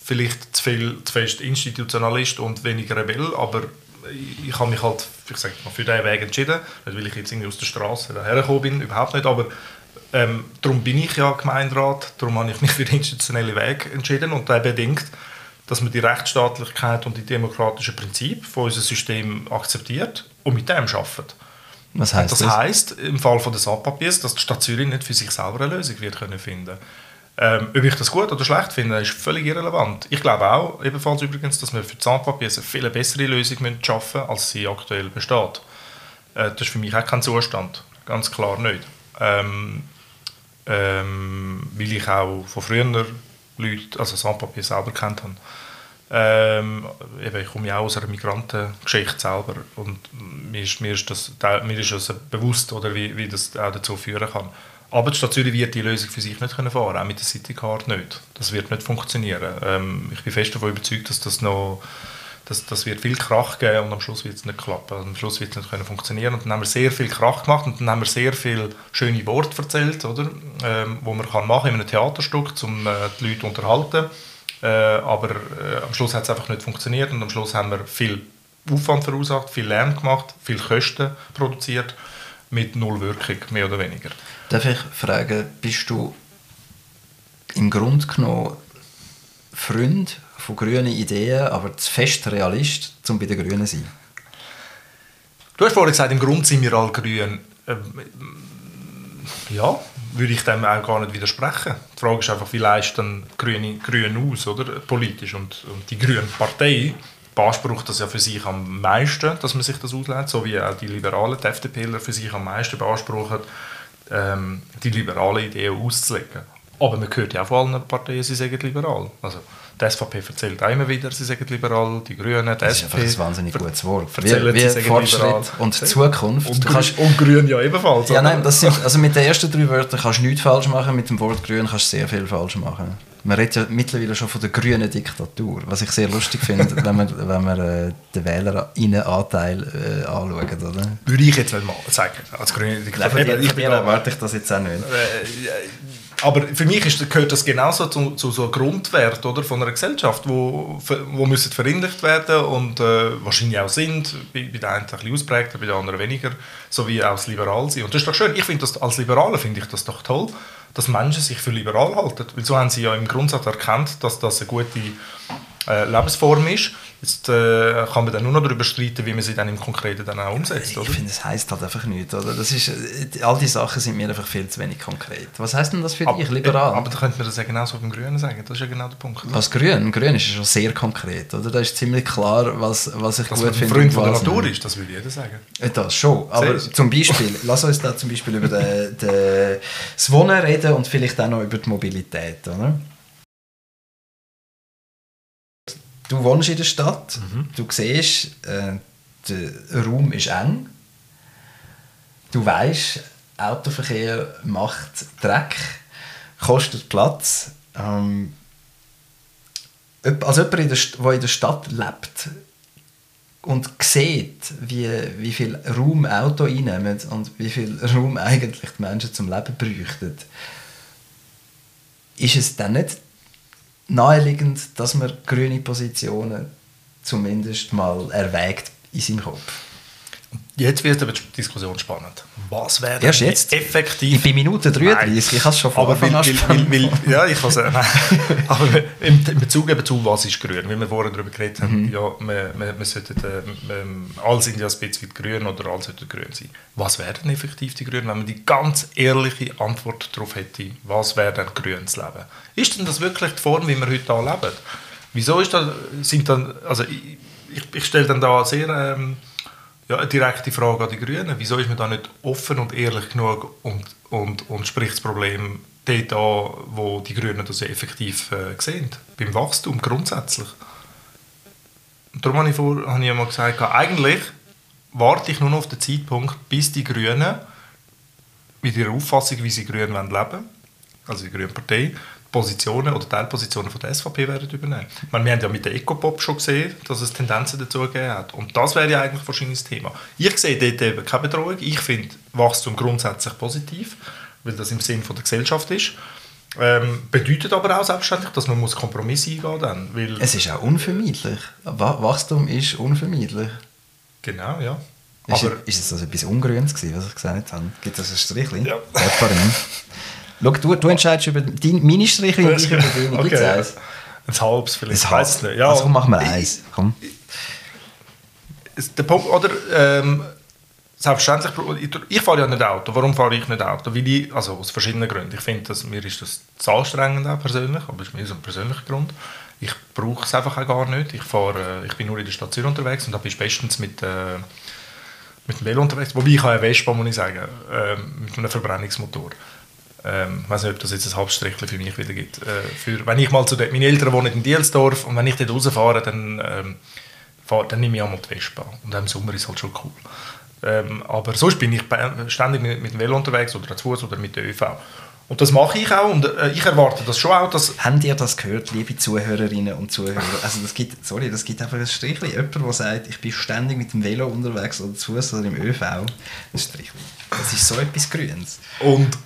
vielleicht zu, viel, zu fest Institutionalist und weniger Rebell, aber ich, ich habe mich halt ich sag mal, für diesen Weg entschieden, nicht weil ich jetzt irgendwie aus der Straße hergekommen bin, überhaupt nicht, aber ähm, darum bin ich ja Gemeinderat, darum habe ich mich für den institutionellen Weg entschieden und der bedingt, dass man die Rechtsstaatlichkeit und die demokratischen Prinzipien von unserem System akzeptiert und mit dem arbeitet. Was heißt das? das? Heisst, im Fall von des Sandpapiers, dass die Stadt Zürich nicht für sich selber eine Lösung wird können finden ähm, Ob ich das gut oder schlecht finde, ist völlig irrelevant. Ich glaube auch, ebenfalls übrigens, dass wir für die Sandpapiers eine viel bessere Lösung schaffen müssen, als sie aktuell besteht. Äh, das ist für mich auch kein Zustand. Ganz klar nicht. Ähm, ähm, weil ich auch von früher Leute, also Sandpapier selber kennt habe. Ähm, eben, ich komme ja auch aus einer Migrantengeschichte selber und mir ist, mir ist das, mir ist das bewusst, oder wie, wie das auch dazu führen kann. Aber die Stadt Zürich wird die Lösung für sich nicht können fahren auch mit der Citycard nicht. Das wird nicht funktionieren. Ähm, ich bin fest davon überzeugt, dass das noch das, das wird viel Krach geben und am Schluss wird es nicht klappen. Am Schluss wird es nicht können funktionieren. Und dann haben wir sehr viel Krach gemacht und dann haben wir sehr viele schöne Worte erzählt, oder? Ähm, wo man kann machen in einem Theaterstück, um äh, die Leute zu unterhalten. Äh, aber äh, am Schluss hat es einfach nicht funktioniert und am Schluss haben wir viel Aufwand verursacht, viel Lärm gemacht, viel Kosten produziert mit null Wirkung, mehr oder weniger. Darf ich fragen, bist du im Grunde genommen Freund von grünen Ideen, aber zu fest Realist, um bei den Grünen zu sein? Du hast vorhin gesagt, im Grunde sind wir alle grün. Ähm, ja, würde ich dem auch gar nicht widersprechen. Die Frage ist einfach, wie leistet dann Grüne, Grün aus, oder? politisch. Und, und die Grüne Partei beansprucht das ja für sich am meisten, dass man sich das ausleitet, so wie auch die Liberalen, die FDPler für sich am meisten beanspruchen, ähm, die liberale Idee auszulegen. Aber man hört ja auch von allen Parteien, sie sagen liberal. Also, die SVP erzählt auch immer wieder, sie sagen liberal, die Grünen, die das SP. Das ist ein wahnsinnig gutes Wort. Erzählen, wie, wie Fortschritt liberal. und Zukunft. Und, du Grün, kannst, und Grün ja ebenfalls. ja, nein, das sind, also mit den ersten drei Wörtern kannst du nichts falsch machen, mit dem Wort grün kannst du sehr viel falsch machen. Man redet ja mittlerweile schon von der grünen Diktatur, was ich sehr lustig finde, wenn man, wenn man äh, den Wählerinnenanteil äh, anschaut. Oder? Würde ich jetzt mal sagen, als Grüne Nein, Diktatur. Eben, ich dir da- erwarte ich das jetzt auch nicht. Äh, aber für mich ist, gehört das genauso zu, zu so einem Grundwert oder, von einer Gesellschaft, wo, wo müssen verinnerlicht werden und äh, wahrscheinlich auch sind, bei, bei den einen ein bisschen ausprägter, bei den anderen weniger, so wie auch das Liberal sein. Und das ist doch schön. Ich finde das, als Liberaler finde ich das doch toll, dass Menschen sich für liberal halten, weil so haben sie ja im Grundsatz erkannt, dass das eine gute äh, Lebensform ist. Jetzt äh, kann man dann nur noch darüber streiten, wie man sie dann im Konkreten dann auch umsetzt. Ich Oder? finde, es heisst halt einfach nichts. Oder? Das ist, äh, all die Sachen sind mir einfach viel zu wenig konkret. Was heisst denn das für dich, liberal? Aber da könnte man das ja genauso beim Grünen sagen. Das ist ja genau der Punkt. was grün? Grün ist ja schon sehr konkret. Oder? Da ist ziemlich klar, was, was ich Dass gut finde. Freund und von der Natur ist, das würde jeder sagen. Äh, Das schon. Aber Siehst zum Beispiel, lass uns da zum Beispiel über den, den, das Wohnen reden und vielleicht auch noch über die Mobilität. Oder? Du wohnst in der Stadt, du siehst, äh, der Raum ist eng. Du weißt, Autoverkehr macht Dreck, kostet Platz. Ähm, als jemand, in der, der in der Stadt lebt, und sieht, wie, wie viel Raum Auto einnehmen und wie viel Raum eigentlich die Menschen zum Leben bräuchten, ist es dann nicht naheliegend, dass man grüne Positionen zumindest mal erwägt in seinem Kopf? Jetzt wird aber die Diskussion spannend. Was wäre Erst jetzt? effektiv... Ich bin Minute 33, ich habe es schon von aber weil, weil, weil, ja, ich kann sagen, aber im, im Bezug eben zu was ist grün, weil wir vorhin darüber geredet haben, Mhm. ja, wir, wir, wir sollten, äh, ähm, alle sind ja ein bisschen grün oder alle sollten grün sein. Was wäre denn effektiv die Grünen, wenn man die ganz ehrliche Antwort darauf hätte, was wäre denn grünes Leben? Ist denn das wirklich die Form, wie wir heute hier leben? Wieso ist das, sind dann, also ich, ich, ich stelle dann da sehr ähm, ja, eine direkte Frage an die Grünen. Wieso ist man da nicht offen und ehrlich genug und, und, und spricht das Problem dort an, wo die Grünen das effektiv äh, sehen? Beim Wachstum grundsätzlich. Und darum habe ich, vor, habe ich einmal gesagt, eigentlich warte ich nur noch auf den Zeitpunkt, bis die Grünen mit ihrer Auffassung, wie sie grün wollen leben also die Grüne Partei, Positionen oder Teilpositionen von der SVP werden übernehmen. Ich meine, wir haben ja mit der Ecopop schon gesehen, dass es Tendenzen dazu gegeben hat. Und das wäre ja eigentlich wahrscheinlich das Thema. Ich sehe dort eben keine Bedrohung. Ich finde Wachstum grundsätzlich positiv, weil das im Sinn von der Gesellschaft ist. Ähm, bedeutet aber auch selbstverständlich, dass man muss Kompromisse eingehen muss. Weil Es ist auch unvermeidlich. Wa- Wachstum ist unvermeidlich. Genau, ja. Ist, Aber ist es also etwas Ungrünes gewesen, was ich gesagt habe? Gibt es ein Strichchen? Ja. Schau, du, du entscheidest über dein, meine Strichchen und ich über deine. Okay. eins? ein halbes vielleicht. Ein Ich weiß es nicht. Ja, Also komm, machen wir eins. Komm. Der Punkt, oder, ähm, selbstverständlich, ich, ich fahre ja nicht Auto. Warum fahre ich nicht Auto? Weil ich, also aus verschiedenen Gründen. Ich finde, dass, mir ist das zu anstrengend auch persönlich, aber es ist mir so ein persönlicher Grund. Ich brauche es einfach auch gar nicht. Ich, fahre, äh, ich bin nur in der Station unterwegs und da bist bestens mit, äh, mit dem Velo unterwegs. Wobei ich habe eine Vespa, muss ich sagen, ähm, mit einem Verbrennungsmotor. Ähm, ich weiß nicht, ob das jetzt ein Halbstrichchen für mich wieder gibt. Äh, für, wenn ich mal zu den, meine Eltern wohnen in Dielsdorf und wenn ich dort rausfahre, dann, ähm, fahr, dann nehme ich einmal die Vespa. Und im Sommer ist es halt schon cool. Ähm, aber sonst bin ich ständig mit, mit dem Velo unterwegs oder zu Fuß oder mit der ÖV. Und das mache ich auch und äh, ich erwarte das schon auch, dass Habt ihr das gehört, liebe Zuhörerinnen und Zuhörer? Also das gibt, sorry, das gibt einfach ein Strichchen. Jemand, der sagt, ich bin ständig mit dem Velo unterwegs oder zu Fuß oder im ÖV. Ein Strichchen. Das ist so etwas Grünes. Und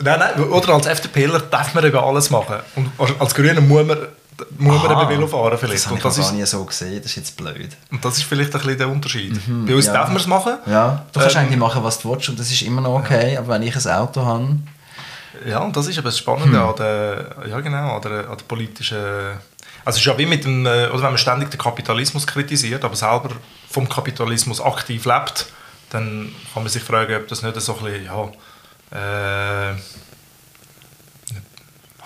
nein, nein, oder als FDPler darf man eben alles machen. Und als Grüner muss man, muss man Aha, eben Velo fahren vielleicht. Das habe ich das noch gar ist, nie so gesehen. Das ist jetzt blöd. und das ist vielleicht ein bisschen der Unterschied. Bei uns ja. darf man es machen. Ja, du kannst Ähm, eigentlich machen, was du willst und das ist immer noch okay. Aber wenn ich ein Auto habe, Ja, und das ist eben das Spannende Hm. an, der, ja, genau, an, der, an der politischen... Also es ist ja wie mit dem, äh, oder wenn man ständig den Kapitalismus kritisiert, aber selber vom Kapitalismus aktiv lebt, dann kann man sich fragen, ob das nicht so ein bisschen, ja, äh,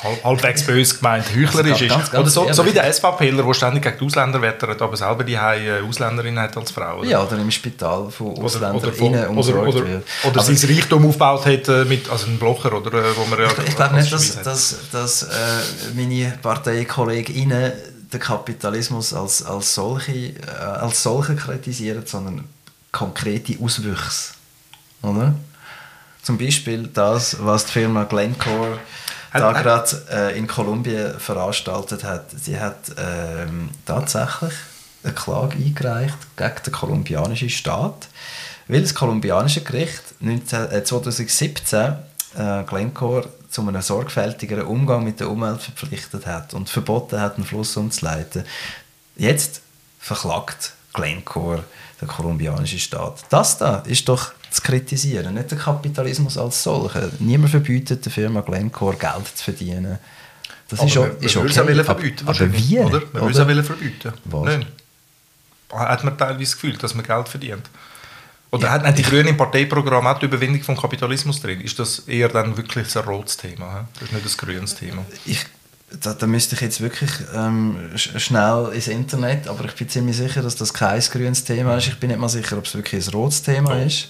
halb, halbwegs böse gemeint heuchlerisch Also ist. ganz, ganz oder so, so wie der SVPler, der ständig gegen die Ausländer wettert, aber selber die äh, Ausländerin hat als Frau. Oder? ja, oder im Spital von Oder, Ausländern oder, oder, oder, wird. oder Aber- sein Reichtum aufgebaut hat äh, mit also einem Blocher, oder, äh, wo man ja Ich, ich glaube nicht, dass, dass, dass äh, meine ParteikollegInnen den Kapitalismus als, als, solche, äh, als solche kritisieren, sondern konkrete Auswüchse. Oder? Zum Beispiel das, was die Firma Glencore da gerade äh, in Kolumbien veranstaltet hat. Sie hat ähm, tatsächlich eine Klage eingereicht gegen den kolumbianischen Staat, weil das kolumbianische Gericht 19, äh, 2017 äh, Glencore zu einem sorgfältigeren Umgang mit der Umwelt verpflichtet hat und verboten hat, einen Fluss umzuleiten. Jetzt verklagt Glencore den kolumbianischen Staat. Das da ist doch zu kritisieren, nicht der Kapitalismus als solcher. Niemand verbietet der Firma Glencore Geld zu verdienen. Das Aber ist, man, ist man okay. auch wollen aber- verbieten. aber wie? Oder? Man will es verbieten. Was? Nein. Hat man teilweise das Gefühl, dass man Geld verdient? Oder hat, haben die Grünen im Parteiprogramm auch die Überwindung vom Kapitalismus drin? Ist das eher dann wirklich ein rotes Thema? Das ist nicht ein grünes Thema. ich, da, da müsste ich jetzt wirklich ähm, sch schnell ins Internet, aber ich bin ziemlich sicher, dass das kein grünes Thema ist. Ich bin nicht mal sicher, ob es wirklich ein rotes Thema Oh. ist.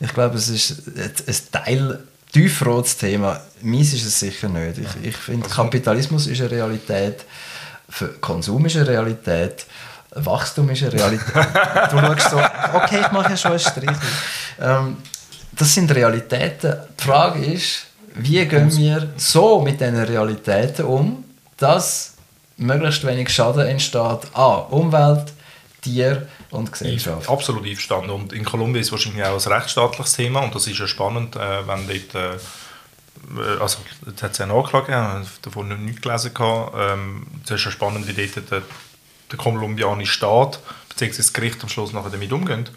Ich glaube, es ist ein, Teil tiefrotes Thema. Meins ist es sicher nicht. Ich, ich finde, Also- Kapitalismus ist eine Realität, Konsum ist eine Realität, Wachstum ist eine Realität. du schaust so, okay, ich mache ja schon einen Strich. Ähm, das sind Realitäten. Die Frage ist, wie gehen wir so mit diesen Realitäten um, dass möglichst wenig Schaden entsteht an Umwelt, Tier und Gesellschaft. Absolut einverstanden. Und in Kolumbien ist es wahrscheinlich auch ein rechtsstaatliches Thema und das ist ja spannend, äh, wenn dort, äh, also jetzt hat es ja eine Anklage ich davon noch nicht gelesen. Ähm, es ist ja spannend, wie dort der, der kolumbianische Staat bzw. das Gericht am Schluss nachher damit umgeht.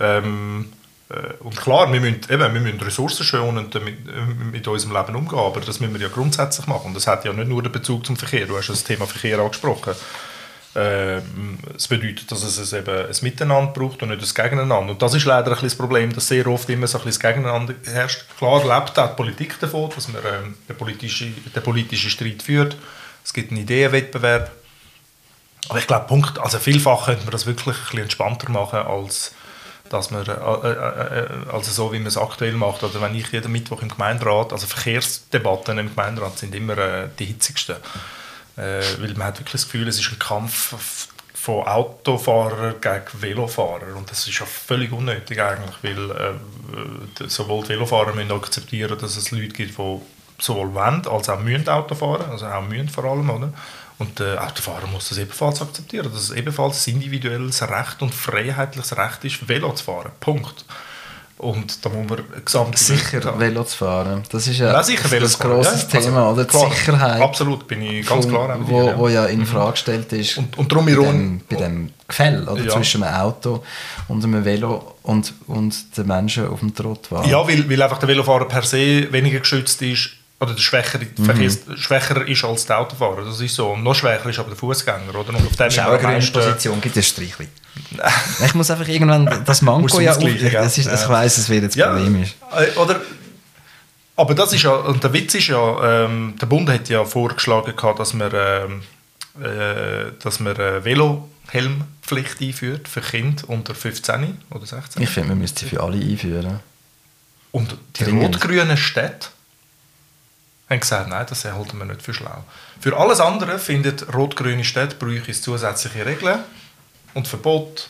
Ähm, äh, und klar, wir müssen, eben, wir müssen ressourcenschonend mit, äh, mit unserem Leben umgehen, aber das müssen wir ja grundsätzlich machen. Und das hat ja nicht nur den Bezug zum Verkehr, du hast das Thema Verkehr angesprochen. Ähm, Es bedeutet, dass es eben ein Miteinander braucht und nicht ein Gegeneinander. Und das ist leider ein das Problem, dass sehr oft immer so ein das Gegeneinander herrscht. Klar lebt auch die Politik davon, dass man ähm, den, politischen, den politischen Streit führt. Es gibt einen Ideenwettbewerb. Aber ich glaube, Punkt, also vielfach könnte man das wirklich ein bisschen entspannter machen, als, dass man, äh, äh, äh, also so, wie man es aktuell macht. Oder wenn ich jeden Mittwoch im Gemeinderat, also Verkehrsdebatten im Gemeinderat sind immer äh, die hitzigsten. Äh, weil man hat wirklich das Gefühl, es ist ein Kampf von Autofahrern gegen Velofahrer. Und das ist ja völlig unnötig eigentlich, weil äh, sowohl die Velofahrer müssen akzeptieren, dass es Leute gibt, die sowohl wollen als auch müssen Auto fahren, also auch müssen vor allem, oder? Und der Autofahrer muss das ebenfalls akzeptieren, dass es ebenfalls individuelles Recht und freiheitliches Recht ist, Velo zu fahren. Punkt. Und da muss man gesamt Sicher Velo zu fahren. Das ist ja, Ja, sicher das fahren, grosses ja. Thema, Also, oder? Die klar, Sicherheit. Absolut, bin ich ganz klar. wo, ja. Mhm. wo ja in Frage gestellt ist. Und- und darum bei dem, bei dem Gefäll oder, Ja. zwischen einem Auto und einem Velo und, und den Menschen auf dem Trottoir. Ja, weil, weil einfach der Velofahrer per se weniger geschützt ist oder der schwächere, Mhm. Schwächer ist als der Autofahrer. Das ist so. Und noch schwächer ist aber der Fußgänger, oder? Und auf dem ist ist auch eine Position, gibt es Streichli. Ich muss einfach irgendwann das Manko ja das ist, Ich weiss, es wird jetzt Ja, polemisch. äh, oder, aber das ist ja, und der Witz ist ja, ähm, der Bund hat ja vorgeschlagen, gehabt, dass man, ähm, äh, dass man eine Velohelmpflicht einführt für Kinder unter 15 oder 16. Ich finde, man müsste sie für alle einführen. Und die rot-grünen Städte haben gesagt, nein, das halten wir nicht für schlau. Für alles andere findet rot-grüne Städte bräuchte es zusätzliche Regeln und Verbot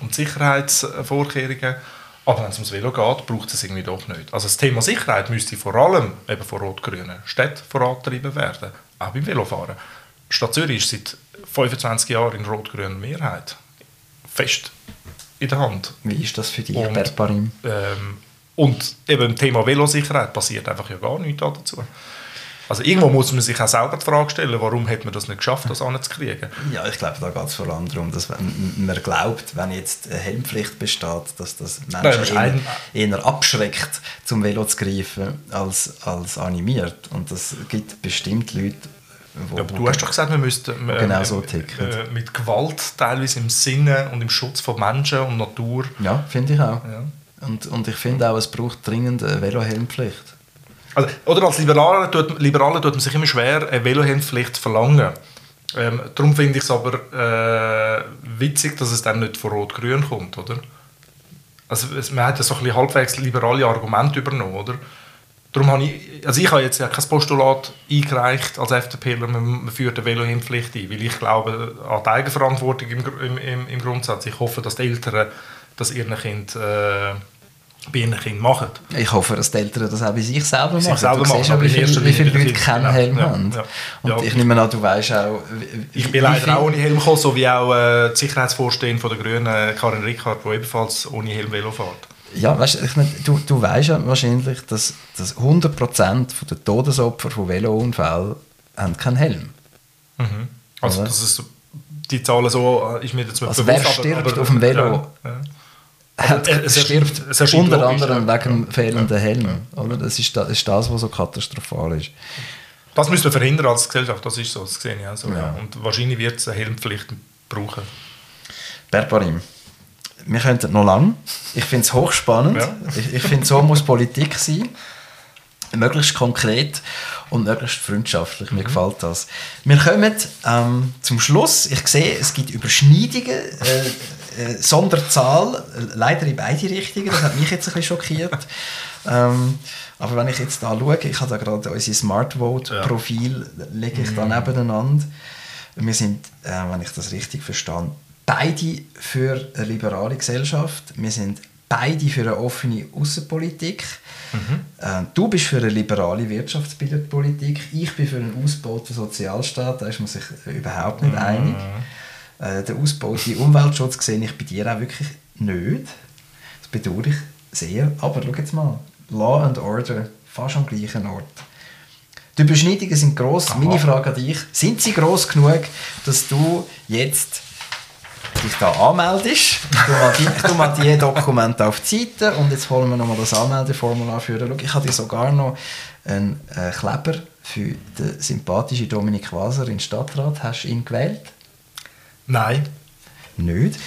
und Sicherheitsvorkehrungen. Aber wenn es ums Velo geht, braucht es irgendwie doch nicht. Also das Thema Sicherheit müsste vor allem eben von rot-grünen Städten vorangetrieben werden, auch beim Velofahren. Die Stadt Zürich ist seit 25 Jahren in rot-grüner Mehrheit. Fest in der Hand. Wie ist das für dich, Und- Bert Barim? Ähm, und eben im Thema Velosicherheit passiert einfach ja gar nichts dazu. Also irgendwo muss man sich auch selber die Frage stellen, warum hat man das nicht geschafft, das anzukriegen. Ja, ich glaube, da geht es vor allem darum, dass man glaubt, wenn jetzt eine Helmpflicht besteht, dass das Nein, Menschen eher, ein- eher abschreckt, zum Velo zu greifen, als, als animiert. Und das gibt bestimmt Leute, wo, Ja, aber du hast doch gesagt, wir müssten äh, Genau äh, so ticken. äh, mit Gewalt teilweise im Sinne und im Schutz von Menschen und Natur. Ja, finde ich auch. Ja. Und, und ich finde auch, es braucht dringend eine Velohelmpflicht. Also, oder als Liberaler tut, Liberaler tut man sich immer schwer, eine Velohelmpflicht zu verlangen. Ähm, darum finde ich es aber äh, witzig, dass es dann nicht von Rot-Grün kommt, oder? Also man hat ja so ein halbwegs liberale Argumente übernommen, oder? Darum habe ich, also ich habe jetzt ja kein Postulat eingereicht als FDPler, man, man führt eine Velohelmpflicht ein, weil ich glaube an die Eigenverantwortung im, im, im, Grundsatz. Ich hoffe, dass die Eltern das ihren Kind, äh, Kindern machen. Ich hoffe, dass die Eltern das auch bei sich selber Sich machen. selber du machen, siehst aber wie wie viele Leute keinen. Helm Ja, haben. ja. Und Ja. ich nehme an, du weißt auch... wie- Ich bin leider auch ohne Helm gekommen, so wie auch äh, die Sicherheitsvorsteherin von der Grünen, Karin Rickard, die ebenfalls ohne Helm Velo fährt. Ja, weißt, ich meine, du, du weißt ja wahrscheinlich, dass, dass 100% der Todesopfer von Velounfällen haben keinen Helm. Also, Oder? das ist, die Zahlen so äh, ist mir jetzt Also bewusst, wer stirbt auf dem Velo? Ja, ja. Hat, äh, es stirbt es erscheint unter logisch, anderem ja. wegen dem Ja. fehlenden Helm. Oder? Das, ist das ist das, was so katastrophal ist. Das müssen wir verhindern als Gesellschaft, das ist so, das sehe ich auch so. Ja. Ja. Und wahrscheinlich wird es eine Helmpflicht brauchen. Berbarim, wir könnten noch lang. Ich finde es hochspannend. Ja. Ich, ich finde, so muss Politik sein. Möglichst konkret und möglichst freundschaftlich. Mhm. Mir gefällt das. Wir kommen ähm, zum Schluss. Ich sehe, es gibt Überschneidungen. Äh, äh, Sonderzahl, leider in beide Richtungen. Das hat mich jetzt ein bisschen schockiert. Ähm, aber wenn ich jetzt da schaue, ich habe da gerade unsere Smart Vote Profil, lege ich da Mhm. nebeneinander. Wir sind, äh, wenn ich das richtig verstehe, beide für eine liberale Gesellschaft. Wir sind beide für eine offene Außenpolitik. Äh, du bist für eine liberale Wirtschaftspolitik. Ich bin für einen ausgebauten Sozialstaat. Da ist man sich überhaupt nicht einig. Äh, der ausgebaute Umweltschutz sehe ich bei dir auch wirklich nicht. Das bedauere ich sehr. Aber schau jetzt mal. Law and Order, fast am gleichen Ort. Die Überschneidungen sind gross. Meine Frage an dich: Sind sie gross genug, dass du jetzt dich da anmeldest? Du mal die, mal Dokumente auf die Seite und jetzt holen wir nochmal das Anmeldeformular für. Schau, ich habe dir sogar noch einen äh, Kleber für den sympathischen Dominik Waser in den Stadtrat. Hast du ihn gewählt? Nein. Nicht.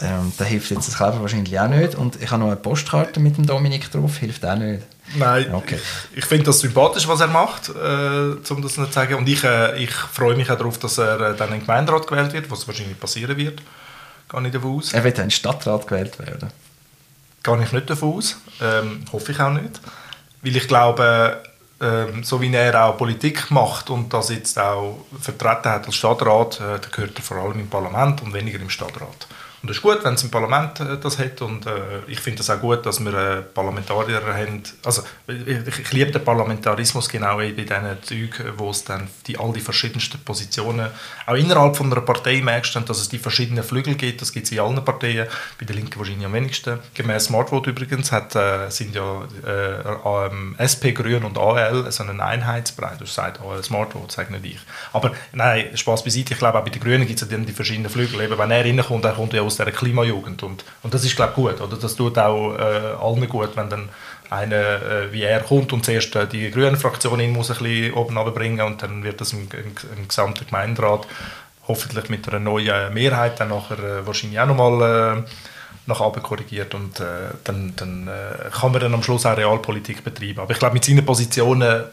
Ähm, da hilft jetzt das Kleber wahrscheinlich auch nicht. Und ich habe noch eine Postkarte mit dem Dominik drauf, hilft auch nicht. Nein, Okay. ich, ich finde das sympathisch, was er macht, äh, um das nicht zu sagen. Und ich, äh, ich freue mich auch darauf, dass er äh, dann in den Gemeinderat gewählt wird, was wahrscheinlich passieren wird. Gehe ich davon aus. Er wird in den Stadtrat gewählt werden. Gehe ich nicht davon aus. Ähm, hoffe ich auch nicht. Weil ich glaube, ähm, so wie er auch Politik macht und das jetzt auch vertreten hat als Stadtrat, äh, gehört er vor allem im Parlament und weniger im Stadtrat. Und das ist gut, wenn es im Parlament äh, das hat. Und äh, ich finde es auch gut, dass wir äh, Parlamentarier haben. Also, ich, ich liebe den Parlamentarismus genau bei diesen Zügen, wo es dann die, all die verschiedensten Positionen, auch innerhalb von einer Partei merkst du, dass es die verschiedenen Flügel gibt. Das gibt es in allen Parteien. Bei der Linken wahrscheinlich am wenigsten. Gemäß Smartvote übrigens hat, äh, sind ja äh, SP, Grün und AL so einen Einheitsbrei. Du sagst AL Smartvote, sage nicht ich. Aber nein, Spaß beiseite. Ich glaube, auch bei den Grünen gibt es ja dann die verschiedenen Flügel. Eben, wenn er reinkommt, dann kommt er aus der Klimajugend. Und, und das ist, glaube ich, gut. Oder? Das tut auch äh, allen gut, wenn dann einer äh, wie er kommt und zuerst äh, die grüne Fraktion ihn muss ein bisschen oben runterbringen und dann wird das im, im, im gesamten Gemeinderat hoffentlich mit einer neuen Mehrheit dann nachher äh, wahrscheinlich auch nochmal äh, nach oben korrigiert und äh, dann, dann äh, kann man dann am Schluss auch Realpolitik betreiben. Aber ich glaube, mit seinen Positionen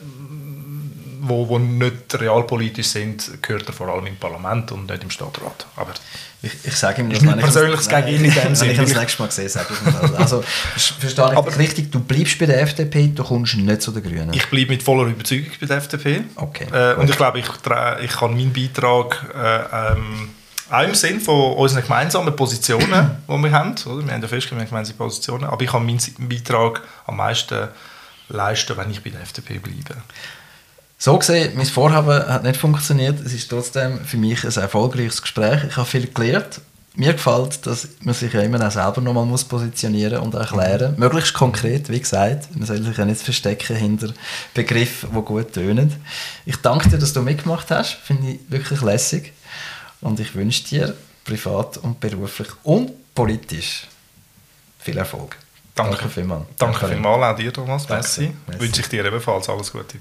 wo, wo nicht realpolitisch sind, gehört er vor allem im Parlament und nicht im Stadtrat. Aber ich, ich sage ihm das, wenn persönliches gegen ihn in dem Sinne. Wenn ich das nächste Mal sehe, sage ich das. Also, verstehe ich aber, richtig, du bleibst bei der FDP, du kommst nicht zu den Grünen? Ich bleibe mit voller Überzeugung bei der FDP. Okay. Äh, und ich glaube, ich, ich kann meinen Beitrag äh, ähm, auch im Sinn von unseren gemeinsamen Positionen, die wir haben. Oder? Wir haben ja festgestellt, gemeinsame Positionen. Aber ich kann meinen Beitrag am meisten leisten, wenn ich bei der FDP bleibe. So gesehen, mein Vorhaben hat nicht funktioniert. Es ist trotzdem für mich ein erfolgreiches Gespräch. Ich habe viel gelernt. Mir gefällt, dass man sich ja immer auch selber nochmal muss positionieren und erklären muss. Möglichst konkret, wie gesagt. Man soll sich ja nicht verstecken hinter Begriffen, die gut tönen. Ich danke dir, dass du mitgemacht hast. Finde ich wirklich lässig. Und ich wünsche dir privat und beruflich und politisch viel Erfolg. Danke, Danke vielmals. Danke vielmals auch dir, Thomas. Messi. Wünsche ich dir ebenfalls alles Gute.